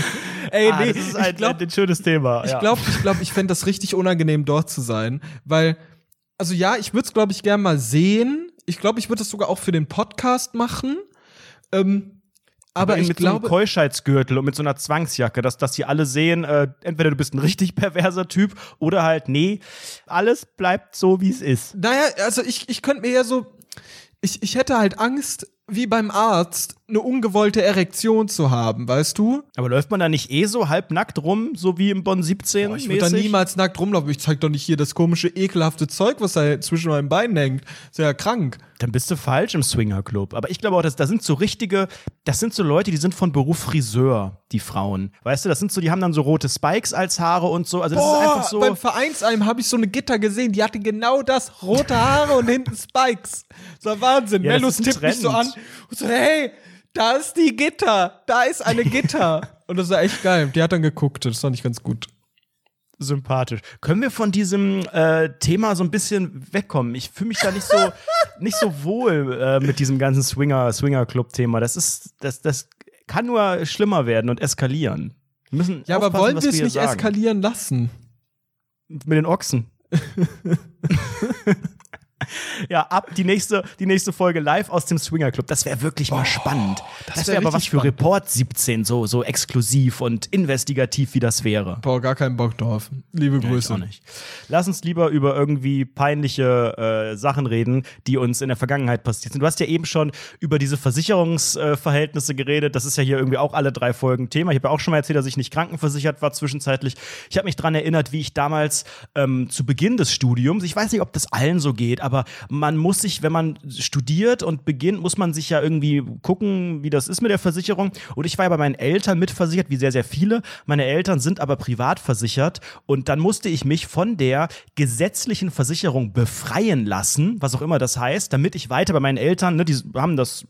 (laughs) Ey, ah, nee, das ist ein, glaub, ein, schönes Thema. Ich glaube, ich, glaub, ich fände das richtig unangenehm, dort zu sein, weil, also ja, ich würde es, glaube ich, gerne mal sehen. Ich glaube, ich würde das sogar auch für den Podcast machen. Ähm, aber, ich mit glaube, so einem Keuschheitsgürtel und mit so einer Zwangsjacke, dass, dass sie alle sehen, äh, entweder du bist ein richtig perverser Typ oder halt, nee, alles bleibt so, wie es ist. Naja, also ich, ich könnte mir ja so, ich, ich hätte halt Angst, wie beim Arzt, eine ungewollte Erektion zu haben, weißt du? Aber läuft man da nicht eh so halbnackt rum, so wie im Bonn 17? Boah, ich würde da niemals nackt rumlaufen. Ich zeig doch nicht hier das komische, ekelhafte Zeug, was da zwischen meinen Beinen hängt. Ist ja krank. Dann bist du falsch im Swingerclub. Aber ich glaube auch, dass da sind so richtige, das sind so Leute, die sind von Beruf Friseur, die Frauen. Weißt du, das sind so, die haben dann so rote Spikes als Haare und so. Also das Boah, ist einfach so. Beim Vereinsheim habe ich so eine Gitter gesehen, die hatte genau das, rote Haare und hinten Spikes. Das war Wahnsinn. Ja, Mellus tippt mich so an und so, hey, da ist die Gitter, da ist eine Gitter. (laughs) Und das war echt geil. Die hat dann geguckt, das fand ich ganz gut. Sympathisch. Können wir von diesem äh, Thema so ein bisschen wegkommen? Ich fühle mich da nicht so, (laughs) nicht so wohl äh, mit diesem ganzen Swinger, Swinger-Club-Thema. Das ist, das, das kann nur schlimmer werden und eskalieren. Wir müssen ja, aber wollen wir es nicht sagen. eskalieren lassen? Mit den Ochsen. (laughs) ja, ab die nächste, die nächste Folge live aus dem Swinger Club. Das wäre wirklich mal oh, spannend. Das, das wäre wär aber was für spannend. Report 17, so, so exklusiv und investigativ, wie das wäre. Boah, gar keinen Bock drauf. Liebe Grüße. Ja, Lass uns lieber über irgendwie peinliche äh, Sachen reden, die uns in der Vergangenheit passiert sind. Du hast ja eben schon über diese Versicherungsverhältnisse äh, geredet. Das ist ja hier irgendwie auch alle drei Folgen Thema. Ich habe ja auch schon mal erzählt, dass ich nicht krankenversichert war zwischenzeitlich. Ich habe mich daran erinnert, wie ich damals ähm, zu Beginn des Studiums, ich weiß nicht, ob das allen so geht, aber man muss sich, wenn man studiert und beginnt, muss man sich ja irgendwie gucken, wie das ist mit der Versicherung. Und ich war ja bei meinen Eltern mitversichert, wie sehr, sehr viele. Meine Eltern sind aber privat versichert und dann musste ich mich von der gesetzlichen Versicherung befreien lassen, was auch immer das heißt, damit ich weiter bei meinen Eltern, ne, die haben das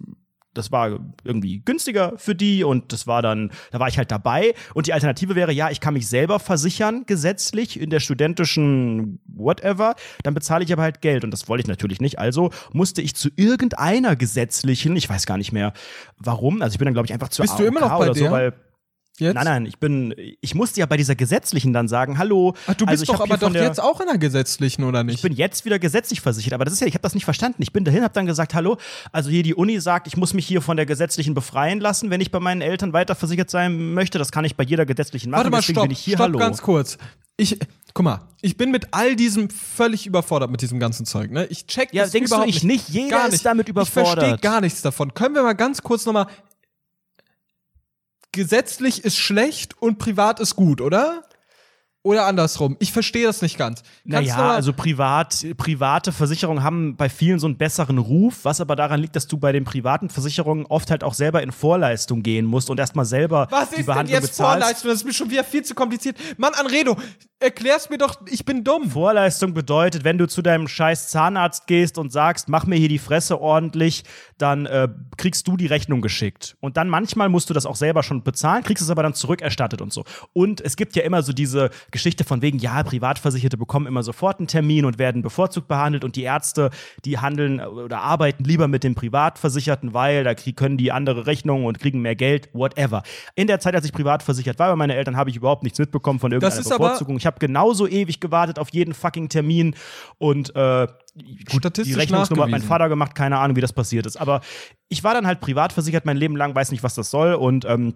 das war irgendwie günstiger für die und das war dann, da war ich halt dabei. Und die Alternative wäre, ja, ich kann mich selber versichern, gesetzlich, in der studentischen whatever, dann bezahle ich aber halt Geld. Und das wollte ich natürlich nicht. Also musste ich zu irgendeiner gesetzlichen, ich weiß gar nicht mehr warum, also ich bin dann, glaube ich, einfach zu Bist du immer noch bei oder der? so, weil. Jetzt? Nein, nein, ich bin, ich musste ja bei dieser gesetzlichen dann sagen, hallo. Ach, du bist also ich doch aber doch der- jetzt auch in der gesetzlichen, oder nicht? ich bin jetzt wieder gesetzlich versichert, aber das ist ja, ich habe das nicht verstanden. Ich bin dahin, habe dann gesagt, hallo, also hier die Uni sagt, ich muss mich hier von der gesetzlichen befreien lassen, wenn ich bei meinen Eltern weiter versichert sein möchte. Das kann ich bei jeder gesetzlichen machen. Warte mal, Deswegen stopp, bin ich hier, stopp hallo. ganz kurz. Ich, guck mal, ich bin mit all diesem völlig überfordert mit diesem ganzen Zeug, ne? Ich check Ja, das denkst du überhaupt nicht? Nicht jeder Gar ist nicht. damit Ich verstehe überfordert. gar nichts davon. Können wir mal ganz kurz nochmal gesetzlich ist schlecht und privat ist gut, oder? Oder andersrum. Ich verstehe das nicht ganz. Kannst Naja, also privat, private Versicherungen haben bei vielen so einen besseren Ruf, was aber daran liegt, dass du bei den privaten Versicherungen oft halt auch selber in Vorleistung gehen musst und erstmal selber Was die ist denn Behandlung jetzt bezahlst. Vorleistung? Das ist mir schon wieder viel zu kompliziert. Mann, Anredo, erklär's mir doch, ich bin dumm. Vorleistung bedeutet, wenn du zu deinem scheiß Zahnarzt gehst und sagst, mach mir hier die Fresse ordentlich, dann äh, kriegst du die Rechnung geschickt. Und dann manchmal musst du das auch selber schon bezahlen, kriegst es aber dann zurückerstattet und so. Und es gibt ja immer so diese Geschichte von wegen, ja, Privatversicherte bekommen immer sofort einen Termin und werden bevorzugt behandelt und die Ärzte, die handeln oder arbeiten lieber mit den Privatversicherten, weil da können die andere Rechnungen und kriegen mehr Geld, whatever. In der Zeit, als ich privat versichert war bei meinen Eltern, habe ich überhaupt nichts mitbekommen von irgendeiner Bevorzugung. Ich habe genauso ewig gewartet auf jeden fucking Termin und äh, die Rechnungsnummer hat mein. Vater gemacht, keine Ahnung, wie das passiert ist. Aber ich war dann halt privat versichert mein Leben lang, weiß nicht, was das soll und ähm,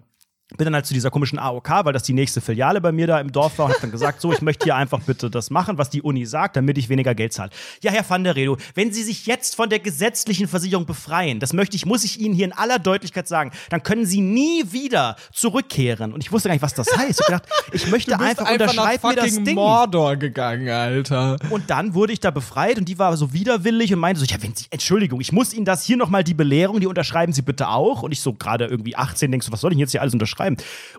bin dann halt zu dieser komischen AOK, weil das die nächste Filiale bei mir da im Dorf war und hab dann gesagt, so, ich möchte hier einfach bitte das machen, was die Uni sagt, damit ich weniger Geld zahle. Ja, Herr van der Redo, wenn Sie sich jetzt von der gesetzlichen Versicherung befreien, das möchte ich, muss ich Ihnen hier in aller Deutlichkeit sagen, dann können Sie nie wieder zurückkehren. Und ich wusste gar nicht, was das heißt. Ich hab gedacht, ich möchte Du bist einfach, einfach nach unterschreib mir das Ding. Mordor gegangen, Alter. Und dann wurde ich da befreit und die war so widerwillig und meinte so, ja, wenn Sie, Entschuldigung, ich muss Ihnen das hier nochmal die Belehrung, die unterschreiben Sie bitte auch. Und ich so gerade irgendwie 18 denkst so, was soll ich jetzt hier alles unterschreiben?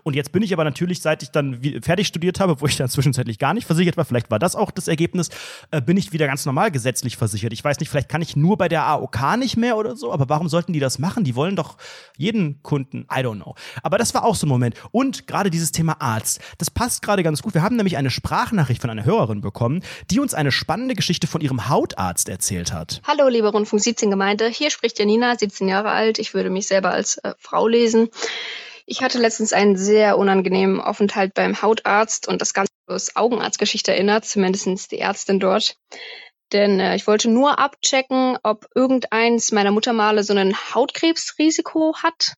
Und jetzt bin ich aber natürlich, seit ich dann fertig studiert habe, wo ich dann zwischenzeitlich gar nicht versichert war, vielleicht war das auch das Ergebnis, äh, bin ich wieder ganz normal gesetzlich versichert. Ich weiß nicht, vielleicht kann ich nur bei der AOK nicht mehr oder so, aber warum sollten die das machen? Die wollen doch jeden Kunden, I don't know. Aber das war auch so ein Moment. Und gerade dieses Thema Arzt, das passt gerade ganz gut. Wir haben nämlich eine Sprachnachricht von einer Hörerin bekommen, die uns eine spannende Geschichte von ihrem Hautarzt erzählt hat. Hallo, liebe Rundfunk 17 Gemeinde. Hier spricht Janina, 17 Jahre alt. Ich würde mich selber als äh, Frau lesen. Ich hatte letztens einen sehr unangenehmen Aufenthalt beim Hautarzt und das Ganze aus Augenarztgeschichte erinnert, zumindest die Ärztin dort. Denn äh, ich wollte nur abchecken, ob irgendeins meiner Muttermale so ein Hautkrebsrisiko hat.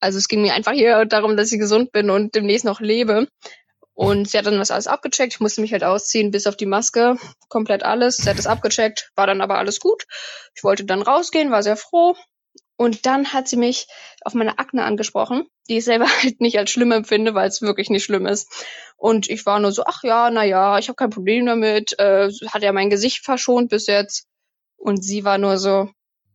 Also es ging mir einfach hier darum, dass ich gesund bin und demnächst noch lebe. Und sie hat dann was alles abgecheckt. Ich musste mich halt ausziehen, bis auf die Maske. Komplett alles. Sie hat es abgecheckt, war dann aber alles gut. Ich wollte dann rausgehen, war sehr froh. Und dann hat sie mich auf meine Akne angesprochen, die ich selber (laughs) halt nicht als schlimm empfinde, weil es wirklich nicht schlimm ist. Und ich war nur so, ach ja, na ja, ich habe kein Problem damit. Äh, hat ja mein Gesicht verschont bis jetzt. Und sie war nur so,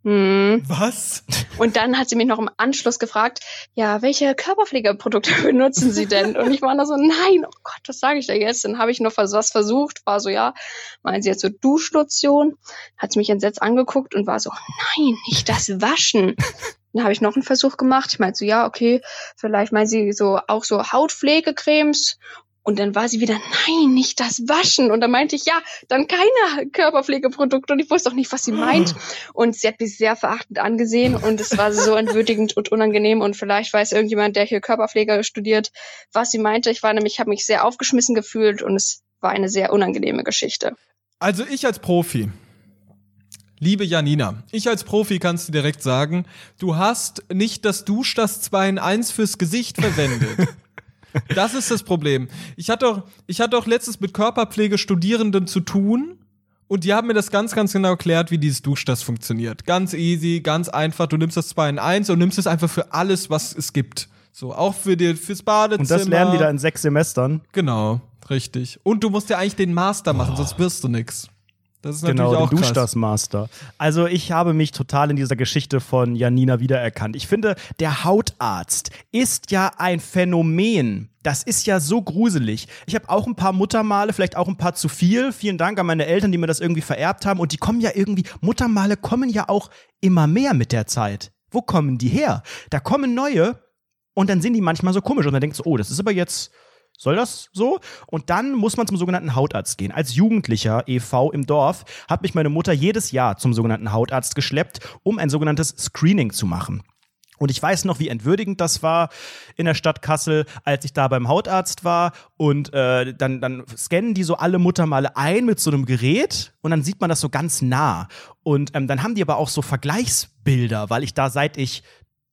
hm. Was? Und dann hat sie mich noch im Anschluss gefragt, ja, welche Körperpflegeprodukte (laughs) benutzen Sie denn? Und ich war da so, nein, oh Gott, was sage ich da jetzt? Dann habe ich noch was was versucht, war so, ja, meinen Sie jetzt so Duschlotion? Hat sie mich entsetzt angeguckt und war so, nein, nicht das Waschen. Dann habe ich noch einen Versuch gemacht. Ich meinte so, ja, okay, vielleicht meinen Sie so auch so Hautpflegecremes. Und dann war sie wieder, nein, nicht das Waschen. Und dann meinte ich, ja, dann keine Körperpflegeprodukte. Und ich wusste auch nicht, was sie meint. Und sie hat mich sehr verachtend angesehen und es war so entwürdigend und unangenehm. Und vielleicht weiß irgendjemand, der hier Körperpflege studiert, was sie meinte. Ich war nämlich, ich habe mich sehr aufgeschmissen gefühlt und es war eine sehr unangenehme Geschichte. Also ich als Profi, liebe Janina, ich als Profi kannst dir direkt sagen, du hast nicht das Dusch das 2 in 1 fürs Gesicht verwendet. (laughs) Das ist das Problem. Ich hatte auch, ich hatte auch letztens mit Körperpflegestudierenden zu tun und die haben mir das ganz, ganz genau erklärt, wie dieses Duschdas funktioniert. Ganz easy, ganz einfach. Du nimmst das 2 in 1 und nimmst es einfach für alles, was es gibt. So, auch für die, fürs Badezimmer. Und das lernen die da in sechs Semestern. Genau, richtig. Und du musst ja eigentlich den Master machen, sonst wirst du nix. Das ist Genau, natürlich auch den krass. Duschdas Master. Also ich habe mich total in dieser Geschichte von Janina wiedererkannt. Ich finde, der Hautarzt ist ja ein Phänomen. Das ist ja so gruselig. Ich habe auch ein paar Muttermale, vielleicht auch ein paar zu viel. Vielen Dank an meine Eltern, die mir das irgendwie vererbt haben. Und die kommen ja irgendwie, Muttermale kommen ja auch immer mehr mit der Zeit. wo kommen die her? Da kommen neue und dann sind die manchmal so komisch und dann denkst du, oh, das ist aber jetzt soll das so? Und dann muss man zum sogenannten Hautarzt gehen. Als Jugendlicher EV im Dorf hat mich meine Mutter jedes Jahr zum sogenannten Hautarzt geschleppt, um ein sogenanntes Screening zu machen. Und ich weiß noch, wie entwürdigend das war in der Stadt Kassel, als ich da beim Hautarzt war. Und äh, dann, dann scannen die so alle Muttermale ein mit so einem Gerät und dann sieht man das so ganz nah. Und ähm, dann haben die aber auch so Vergleichsbilder, weil ich da seit ich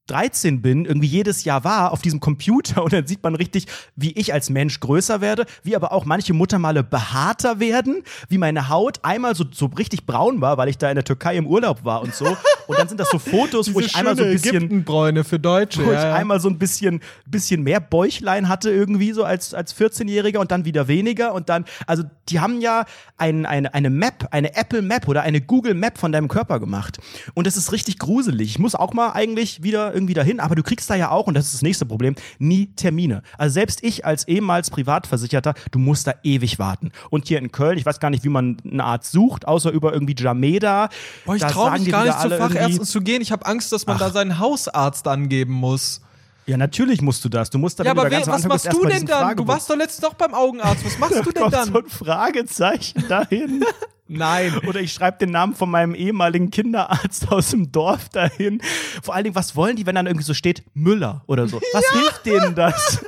13 bin, irgendwie jedes Jahr war auf diesem Computer und dann sieht man richtig, wie ich als Mensch größer werde, wie aber auch manche Muttermale behaarter werden, wie meine Haut einmal so, so richtig braun war, weil ich da in der Türkei im Urlaub war und so. Und dann sind das so Fotos, wo ich einmal so ein bisschen für Deutsche. wo ich ja. einmal so ein bisschen, bisschen mehr Bäuchlein hatte irgendwie so als, als 14-Jähriger und dann wieder weniger und dann, also die haben ja ein, eine, eine Map, eine Apple Map oder eine Google Map von deinem Körper gemacht und das ist richtig gruselig. Ich muss auch mal eigentlich wieder irgendwie dahin, aber du kriegst da ja auch, und das ist das nächste Problem, nie Termine. Also selbst ich als ehemals Privatversicherter, du musst da ewig warten. Und hier in Köln, ich weiß gar nicht, wie man einen Arzt sucht, außer über irgendwie Jameda. Boah, ich traue mich gar nicht zu Fachärzten zu gehen. Ich habe Angst, dass man da seinen Hausarzt angeben muss. Ja, natürlich musst du das. Du musst dann, Ja, aber du da wer, ganz am was machst du denn dann? Du Fragebogen- warst doch letztens noch beim Augenarzt. Was machst (laughs) du denn kommt dann? so ein Fragezeichen (laughs) dahin. Nein. Oder ich schreibe den Namen von meinem ehemaligen Kinderarzt aus dem Dorf dahin. Vor allen Dingen, was wollen die, wenn dann irgendwie so steht Müller oder so? Was (laughs) hilft denen das?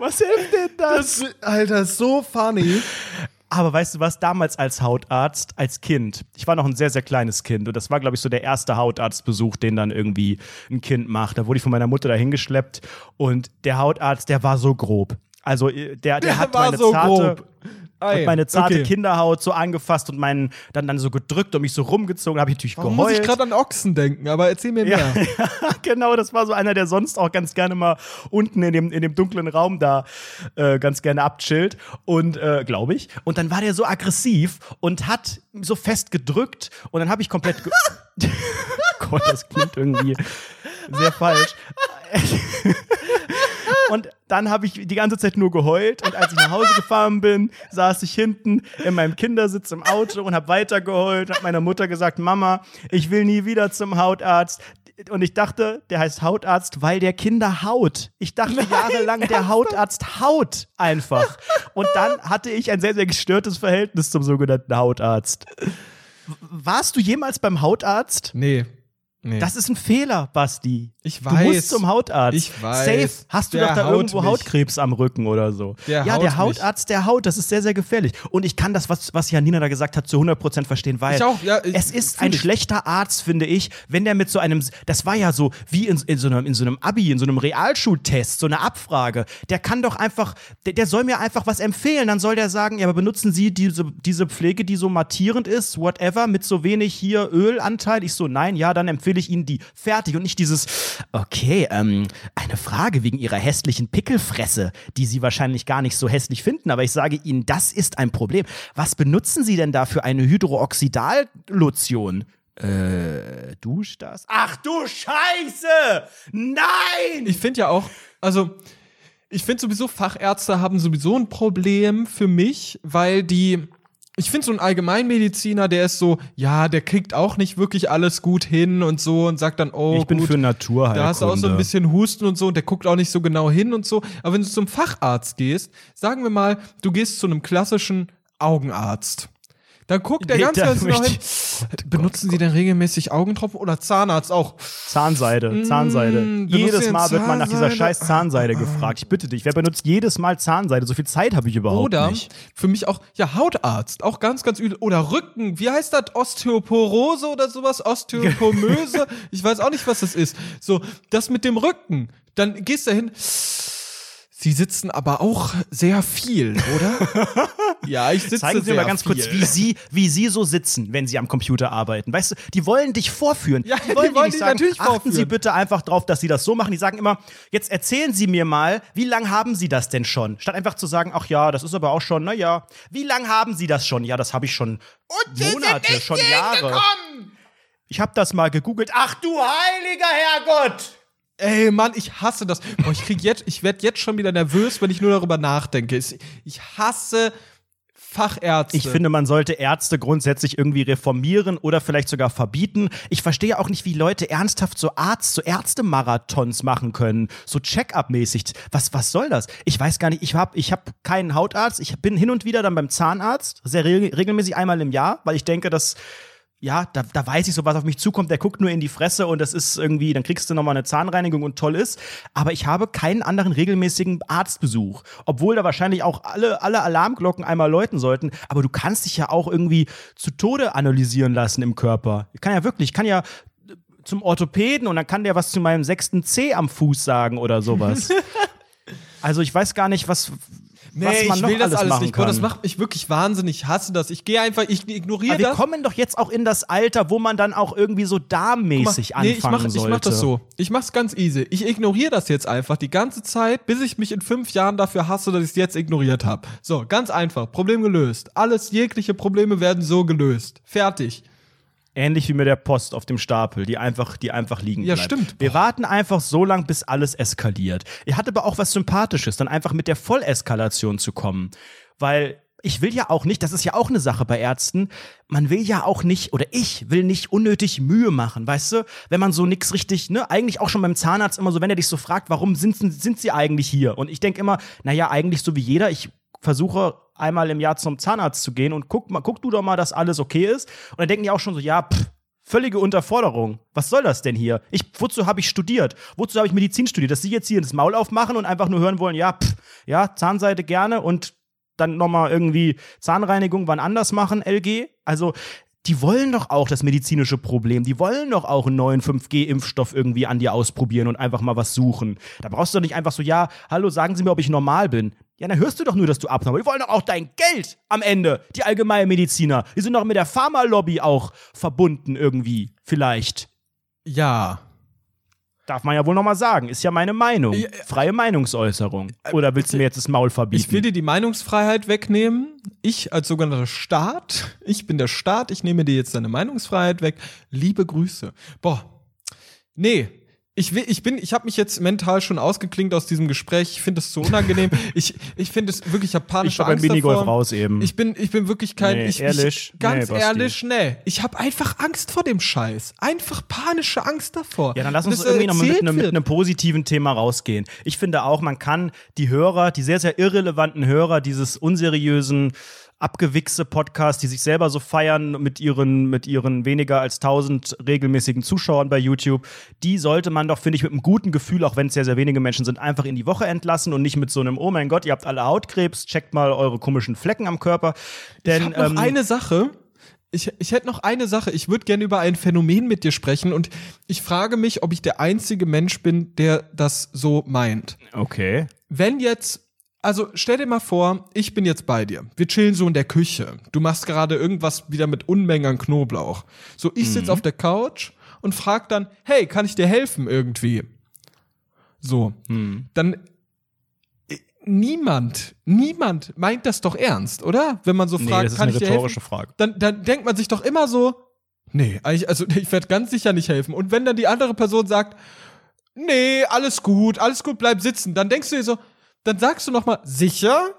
Was hilft denen das? Alter, so funny. Aber weißt du was, damals als Hautarzt, als Kind, ich war noch ein sehr, sehr kleines Kind und das war, glaube ich, so der erste Hautarztbesuch, den dann irgendwie ein Kind macht. Da wurde ich von meiner Mutter dahin geschleppt und der Hautarzt, der war so grob. Also äh, der, der, hat war meine so zarte, grob. Hat meine zarte okay. Kinderhaut so angefasst und meinen dann, dann so gedrückt und mich so rumgezogen, habe ich natürlich Warum geheult. muss ich gerade an Ochsen denken? Aber erzähl mir mehr. (laughs) Ja, genau, das war so einer, der sonst auch ganz gerne mal unten in dem, in dem dunklen Raum da äh, ganz gerne abchillt. Und äh, glaube ich. Und dann war der so aggressiv und hat so fest gedrückt und dann habe ich komplett. Ge (laughs) Gott, das klingt irgendwie sehr falsch. (laughs) Und dann habe ich die ganze Zeit nur geheult und als ich nach Hause gefahren bin, saß ich hinten in meinem Kindersitz im Auto und habe weiter geheult und habe meiner Mutter gesagt, Mama, ich will nie wieder zum Hautarzt. Und ich dachte, der heißt Hautarzt, weil der Kinder haut. Ich dachte jahrelang, der Hautarzt haut einfach. Und dann hatte ich ein sehr, sehr gestörtes Verhältnis zum sogenannten Hautarzt. Warst du jemals beim Hautarzt? Nee. Nee. Das ist ein Fehler, Basti. Ich Du weiß. musst zum Hautarzt. Ich weiß. Safe. Hast du doch da haut irgendwo mich. Hautkrebs am Rücken oder so. Der ja, der mich. Hautarzt, der haut. Das ist sehr, sehr gefährlich. Und ich kann das, was, was Janina da gesagt hat, zu 100% verstehen, weil Ich auch, ja, ich- es ist ein ich. schlechter Arzt, finde ich, wenn der mit so einem, das war ja so wie in, in, so, einem, in so einem Abi, in so einem Realschultest, so eine Abfrage. Der kann doch einfach, der, der soll mir einfach was empfehlen. Dann soll der sagen, ja, aber benutzen Sie diese, diese Pflege, die so mattierend ist, whatever, mit so wenig hier Ölanteil. Ich so, nein, ja, dann empfehle ich Ihnen die. Fertig. Und nicht dieses, okay, ähm, eine Frage wegen Ihrer hässlichen Pickelfresse, die Sie wahrscheinlich gar nicht so hässlich finden, aber ich sage Ihnen, das ist ein Problem. Was benutzen Sie denn da für eine Hydrooxidallotion? Äh, dusch das? Ach du Scheiße! Nein! Ich finde ja auch, also ich finde sowieso, Fachärzte haben sowieso ein Problem für mich, weil die, ich finde so ein Allgemeinmediziner, der ist so, ja, der kriegt auch nicht wirklich alles gut hin und so und sagt dann, oh, ich bin gut, für Naturheilkunde. da hast du auch so ein bisschen Husten und so und der guckt auch nicht so genau hin und so. Aber wenn du zum Facharzt gehst, sagen wir mal, du gehst zu einem klassischen Augenarzt. Dann guckt der Nee, ganz da ganz genau möchte hin. Benutzen Sie denn regelmäßig Augentropfen oder Zahnarzt auch? Zahnseide, Zahnseide. Mm, jedes Mal wird man nach dieser Zahnseide? scheiß Zahnseide gefragt. Ich bitte dich, wer benutzt jedes Mal Zahnseide? So viel Zeit habe ich überhaupt Oder nicht. für mich auch, ja, Hautarzt, auch ganz, ganz übel. Oder Rücken, wie heißt das? Osteoporose oder sowas? Osteopomöse? (laughs) ich weiß auch nicht, was das ist. So, das mit dem Rücken. Dann gehst du hin. Sie sitzen aber auch sehr viel, oder? (laughs) ja, ich sitze Zeigen Sie sehr mal ganz viel. kurz, wie Sie, wie Sie so sitzen, wenn Sie am Computer arbeiten. Weißt du, die wollen dich vorführen. Ja, die wollen, die wollen dich sagen, natürlich achten vorführen. Sie bitte einfach drauf, dass Sie das so machen. Die sagen immer, jetzt erzählen Sie mir mal, wie lange haben Sie das denn schon? Statt einfach zu sagen, ach ja, das ist aber auch schon, naja, wie lange haben Sie das schon? Ja, das habe ich schon Monate, schon Jahre. Ich habe das mal gegoogelt. Ach du heiliger Herrgott! Ey, Mann, ich hasse das. Boah, ich krieg jetzt, ich werde jetzt schon wieder nervös, wenn ich nur darüber nachdenke. Ich hasse Fachärzte. Ich finde, man sollte Ärzte grundsätzlich irgendwie reformieren oder vielleicht sogar verbieten. Ich verstehe auch nicht, wie Leute ernsthaft so Arzt, so Ärztemarathons machen können, so Check-up-mäßig. Was, was soll das? Ich weiß gar nicht, ich habe ich hab keinen Hautarzt. Ich bin hin und wieder dann beim Zahnarzt, sehr re regelmäßig einmal im Jahr, weil ich denke, dass ja, da, da weiß ich so, was auf mich zukommt. Der guckt nur in die Fresse und das ist irgendwie, dann kriegst du nochmal eine Zahnreinigung und toll ist. Aber ich habe keinen anderen regelmäßigen Arztbesuch. Obwohl da wahrscheinlich auch alle, alle Alarmglocken einmal läuten sollten. Aber du kannst dich ja auch irgendwie zu Tode analysieren lassen im Körper. Ich kann ja wirklich, ich kann ja zum Orthopäden und dann kann der was zu meinem sechsten C am Fuß sagen oder sowas. (laughs) also ich weiß gar nicht, was, Nee, was man ich noch will das alles alles machen nicht. Boah, das kann. macht mich wirklich wahnsinnig. Ich hasse das. Ich gehe einfach, ich ignoriere Aber wir das. kommen doch jetzt auch in das Alter, wo man dann auch irgendwie so darmmäßig mal, nee, anfangen ich mach, sollte. ich mach das so. Ich mach's ganz easy. Ich ignoriere das jetzt einfach die ganze Zeit, bis ich mich in fünf Jahren dafür hasse, dass ich es jetzt ignoriert habe. So, ganz einfach. Problem gelöst. Alles, jegliche Probleme werden so gelöst. Fertig. Ähnlich wie mit der Post auf dem Stapel, die einfach, die einfach liegen Ja, bleibt. stimmt. Wir warten einfach so lang, bis alles eskaliert. Ihr hattet aber auch was Sympathisches, dann einfach mit der Volleskalation zu kommen. Weil ich will ja auch nicht, das ist ja auch eine Sache bei Ärzten, man will ja auch nicht, oder ich will nicht unnötig Mühe machen, weißt du? Wenn man so nix richtig, ne, eigentlich auch schon beim Zahnarzt immer so, wenn er dich so fragt, warum sind, sind sie eigentlich hier? Und ich denke immer, naja, eigentlich so wie jeder, ich versuche einmal im Jahr zum Zahnarzt zu gehen und guck mal, guck du doch mal, dass alles okay ist. Und dann denken die auch schon so, ja, pff, völlige Unterforderung. Was soll das denn hier? Ich, wozu habe ich studiert? Wozu habe ich Medizin studiert? Dass sie jetzt hier das Maul aufmachen und einfach nur hören wollen, ja, pff, ja, Zahnseite gerne und dann nochmal irgendwie Zahnreinigung wann anders machen, LG. Also, die wollen doch auch das medizinische Problem. Die wollen doch auch einen neuen 5G-Impfstoff irgendwie an dir ausprobieren und einfach mal was suchen. Da brauchst du doch nicht einfach so, ja, hallo, sagen Sie mir, ob ich normal bin. Ja, dann hörst du doch nur, dass du abnormal Die wollen doch auch dein Geld am Ende, die Allgemeinmediziner. Die sind doch mit der Pharmalobby auch verbunden irgendwie, vielleicht. Ja. Darf man ja wohl nochmal sagen. Ist ja meine Meinung. Ja, Freie Meinungsäußerung. Oder willst du mir jetzt das Maul verbieten? Ich will dir die Meinungsfreiheit wegnehmen. Ich als sogenannter Staat, ich bin der Staat, ich nehme dir jetzt deine Meinungsfreiheit weg. Liebe Grüße. Boah. Nee. Ich will, ich bin, ich habe mich jetzt mental schon ausgeklingt aus diesem Gespräch. Ich finde es so unangenehm. (laughs) ich, ich finde es wirklich ich hab ich beim Minigolf davor. raus eben. Ich bin, ich bin wirklich kein, Nee, ich, ehrlich? ich ganz Nee, ehrlich, nee. Ich habe einfach Angst vor dem Scheiß. Einfach panische Angst davor. Ja, dann lass uns irgendwie noch mit erzählt einem, mit einem positiven Thema rausgehen. Ich finde auch, man kann die Hörer, die sehr, sehr irrelevanten Hörer dieses unseriösen, abgewichste Podcasts, die sich selber so feiern mit ihren, mit ihren weniger als 1000 regelmäßigen Zuschauern bei YouTube, die sollte man doch, finde ich, mit einem guten Gefühl, auch wenn es sehr, sehr wenige Menschen sind, einfach in die Woche entlassen und nicht mit so einem, oh mein Gott, ihr habt alle Hautkrebs, checkt mal eure komischen Flecken am Körper. Denn, Ich noch ähm, eine Sache. Ich, ich hätte noch eine Sache. Ich würde gerne über ein Phänomen mit dir sprechen und ich frage mich, ob ich der einzige Mensch bin, der das so meint. Okay. Wenn jetzt, also stell dir mal vor, ich bin jetzt bei dir. Wir chillen so in der Küche. Du machst gerade irgendwas wieder mit Unmengen an Knoblauch. So, ich sitze auf der Couch und frag dann, hey, kann ich dir helfen irgendwie? So, dann äh, niemand, niemand meint das doch ernst, oder? Wenn man so Nee, fragt, das ist kann eine ich dir rhetorische helfen? Frage. Dann, dann denkt man sich doch immer so, nee, also (laughs) ich werde ganz sicher nicht helfen. Und wenn dann die andere Person sagt, nee, alles gut, alles gut, bleib sitzen, dann denkst du dir so, dann sagst du noch mal, sicher?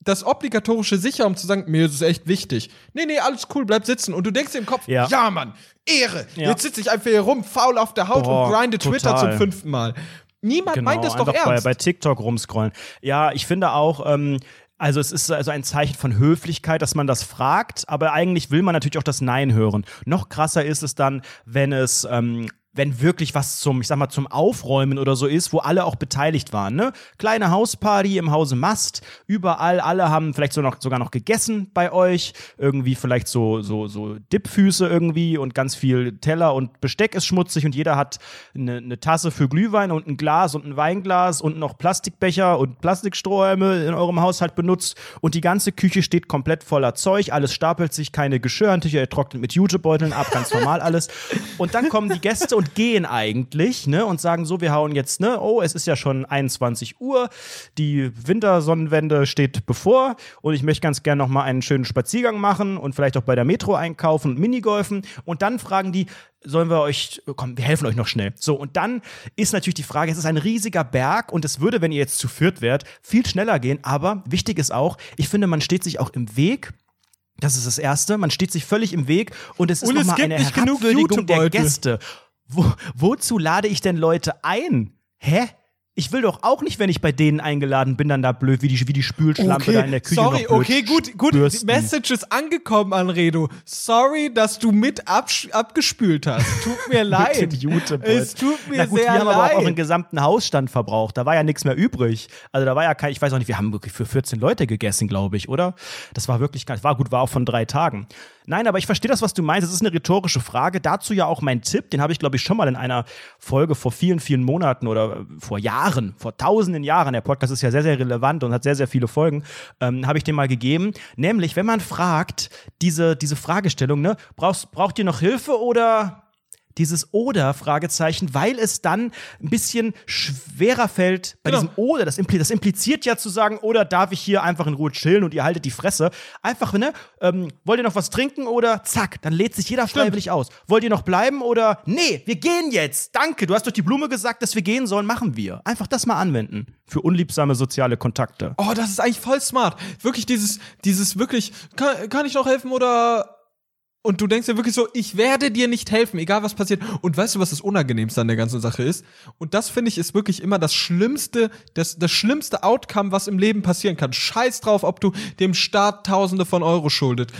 Das obligatorische sicher, um zu sagen, mir ist es echt wichtig. Nee, nee, alles cool, bleib sitzen. Und du denkst dir im Kopf, Ja. ja, Mann, Ehre. Ja. Jetzt sitze ich einfach hier rum, faul auf der Haut Boah, und grinde Twitter total. zum fünften Mal. Niemand meint es doch Genau, ernst. Bei, bei TikTok rumscrollen. Ja, ich finde auch, ähm, also es ist also ein Zeichen von Höflichkeit, dass man das fragt, aber eigentlich will man natürlich auch das Nein hören. Noch krasser ist es dann, wenn es ähm, wenn wirklich was zum, ich sag mal, zum Aufräumen oder so ist, wo alle auch beteiligt waren, ne? Kleine Hausparty im Hause Mast, überall, alle haben vielleicht so noch, sogar noch gegessen bei euch, irgendwie vielleicht so, so, so Dippfüße irgendwie und ganz viel Teller und Besteck ist schmutzig und jeder hat eine, eine Tasse für Glühwein und ein Glas und ein Weinglas und noch Plastikbecher und Plastikstrohhalme in eurem Haushalt benutzt und die ganze Küche steht komplett voller Zeug, alles stapelt sich, keine Geschirrhandtücher, ihr trocknet mit Jutebeuteln ab, ganz normal alles. Und dann kommen die Gäste und und gehen eigentlich, ne, und sagen so, wir hauen jetzt, ne, oh, es ist ja schon 21 Uhr, die Wintersonnenwende steht bevor und ich möchte ganz gerne noch mal einen schönen Spaziergang machen und vielleicht auch bei der Metro einkaufen und Minigolfen und dann fragen die, sollen wir euch, komm, wir helfen euch noch schnell. So, und dann ist natürlich die Frage, es ist ein riesiger Berg und es würde, wenn ihr jetzt zu führt wärt, viel schneller gehen, aber wichtig ist auch, ich finde, man steht sich auch im Weg das ist das Erste. Man steht sich völlig im Weg und es ist Und nochmal eine Herabwürdigung der. Gäste. Wo, wozu lade ich denn Leute ein? Hä? Ich will doch auch nicht, wenn ich bei denen eingeladen bin, dann da blöd wie die, wie die Spülschlampe da in der Küche sorry, noch blöd okay, gut, gut. Die bürsten. Message ist angekommen, Anredo. Sorry, dass du mit abgespült hast. Tut mir (laughs) leid. Jutebeutel. es tut mir Na gut, sehr wir haben aber auch leid. einen gesamten Hausstand verbraucht. Da war ja nichts mehr übrig. Also da war ja kein, ich weiß auch nicht, wir haben wirklich für 14 Leute gegessen, glaube ich, oder? Das war wirklich ganz, war gut, war auch von drei Tagen. Nein, aber ich verstehe das, was du meinst. Es ist eine rhetorische Frage. Dazu ja auch mein Tipp, den habe ich, glaube ich, schon mal in einer Folge vor vielen, vielen Monaten oder äh, vor Jahren, vor tausenden Jahren, der Podcast ist ja sehr, sehr relevant und hat sehr, sehr viele Folgen, ähm, habe ich den mal gegeben. Nämlich, wenn man fragt, diese, diese Fragestellung, ne, brauchst, braucht ihr noch Hilfe oder dieses oder Fragezeichen, weil es dann ein bisschen schwerer fällt bei Genau. diesem oder. Das, impli das impliziert ja zu sagen, oder darf ich hier einfach in Ruhe chillen und ihr haltet die Fresse. Einfach, ne? Ähm, wollt ihr noch was trinken oder zack, dann lädt sich jeder freiwillig aus. Wollt ihr noch bleiben oder nee, wir gehen jetzt. Danke, du hast durch die Blume gesagt, dass wir gehen sollen, machen wir. Einfach das mal anwenden für unliebsame soziale Kontakte. Oh, das ist eigentlich voll smart. Wirklich dieses, dieses wirklich, kann, kann ich noch helfen oder und du denkst ja wirklich so, ich werde dir nicht helfen, egal was passiert. Und weißt du, was das Unangenehmste an der ganzen Sache ist? Und das finde ich ist wirklich immer das schlimmste, das, das schlimmste Outcome, was im Leben passieren kann. Scheiß drauf, ob du dem Staat Tausende von Euro schuldet.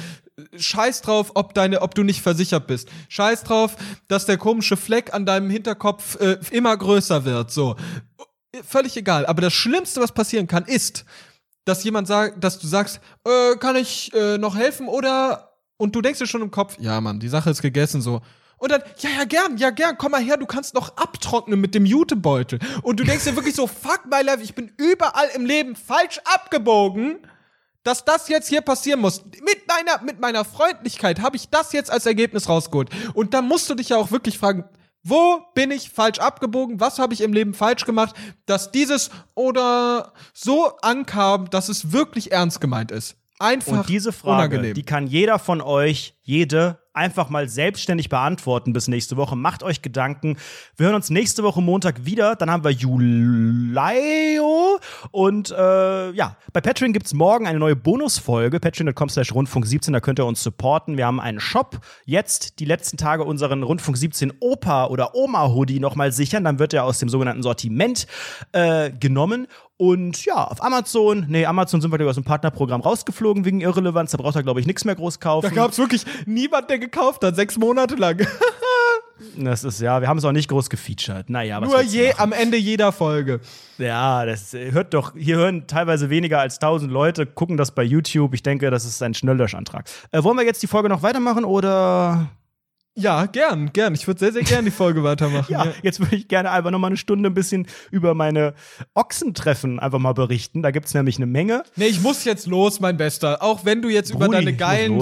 Scheiß drauf, ob deine, ob du nicht versichert bist. Scheiß drauf, dass der komische Fleck an deinem Hinterkopf äh, immer größer wird. So, völlig egal. Aber das Schlimmste, was passieren kann, ist, dass jemand sagt, dass du sagst, äh, kann ich äh, noch helfen oder und du denkst dir schon im Kopf, ja Mann, die Sache ist gegessen so. Und dann, ja, ja, gern, ja, gern, komm mal her, du kannst noch abtrocknen mit dem Jutebeutel. Und du denkst dir wirklich so, (laughs) fuck my life, ich bin überall im Leben falsch abgebogen, dass das jetzt hier passieren muss. Mit meiner, mit meiner Freundlichkeit habe ich das jetzt als Ergebnis rausgeholt. Und da musst du dich ja auch wirklich fragen, wo bin ich falsch abgebogen? Was habe ich im Leben falsch gemacht, dass dieses oder so ankam, dass es wirklich ernst gemeint ist? Einfach Und diese Frage, unangenehm. die kann jeder von euch, jede, einfach mal selbstständig beantworten bis nächste Woche. Macht euch Gedanken. Wir hören uns nächste Woche Montag wieder. Dann haben wir Julio. Und äh, ja, bei Patreon gibt's morgen eine neue Bonusfolge. Patreon.com slash Rundfunk 17, da könnt ihr uns supporten. Wir haben einen Shop. Jetzt die letzten Tage unseren Rundfunk 17 Opa oder Oma-Hoodie nochmal sichern. Dann wird er aus dem sogenannten Sortiment äh, genommen. Und ja, auf Amazon, nee, Amazon sind wir glaube ich, aus dem Partnerprogramm rausgeflogen wegen Irrelevanz. Da braucht er, glaube ich, nichts mehr groß kaufen. Da gab es wirklich niemand, der gekauft hat, sechs Monate lang. (laughs) Das ist ja, wir haben es auch nicht groß gefeatured. Naja, Nur je am Ende jeder Folge. Ja, das äh, hört doch, hier hören teilweise weniger als 1000 Leute, gucken das bei YouTube. Ich denke, das ist ein Schnelllöschantrag. Äh, wollen wir jetzt die Folge noch weitermachen oder? Ja, gern, gern. Ich würde sehr, sehr gern die Folge weitermachen. (laughs) Ja, jetzt würde ich gerne einfach noch mal eine Stunde ein bisschen über meine Ochsentreffen einfach mal berichten. Da gibt es nämlich eine Menge. Nee, ich muss jetzt los, mein Bester. Auch wenn du jetzt über Brudi, deine ich geilen,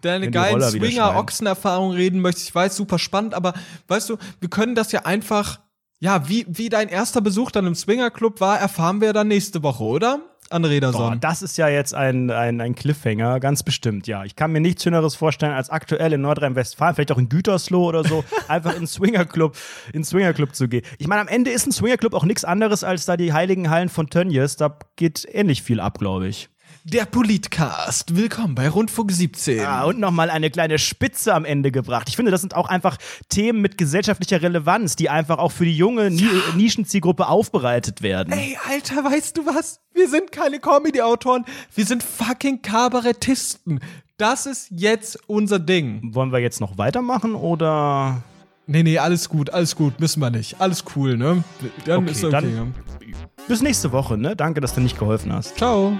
deine Wenn geilen. Swinger-Ochsen-Erfahrungen reden möchtest, ich weiß, super spannend, aber weißt du, wir können das ja einfach, ja, wie, wie dein erster Besuch dann im Swinger-Club war, erfahren wir dann nächste Woche, oder? An Boah, Rederson. das ist ja jetzt ein, ein, ein Cliffhanger, ganz bestimmt, ja. Ich kann mir nichts Schöneres vorstellen, als aktuell in Nordrhein-Westfalen, vielleicht auch in Gütersloh oder so, (laughs) einfach in einen Swingerclub, in einen Swingerclub zu gehen. Ich meine, am Ende ist ein Swingerclub auch nichts anderes als da die heiligen Hallen von Tönnies. Da geht ähnlich viel ab, glaube ich. Der Politcast. Willkommen bei Rundfunk 17. Ah, und nochmal eine kleine Spitze am Ende gebracht. Ich finde, das sind auch einfach Themen mit gesellschaftlicher Relevanz, die einfach auch für die junge Ni Nischenzielgruppe aufbereitet werden. Ey, Alter, weißt du was? Wir sind keine Comedy-Autoren, wir sind fucking Kabarettisten. Das ist jetzt unser Ding. Wollen wir jetzt noch weitermachen oder? Nee, nee, alles gut, alles gut, müssen wir nicht. Alles cool, ne? Dann Okay, ist okay. dann- Bis nächste Woche, ne? Danke, dass du nicht geholfen hast. Ciao.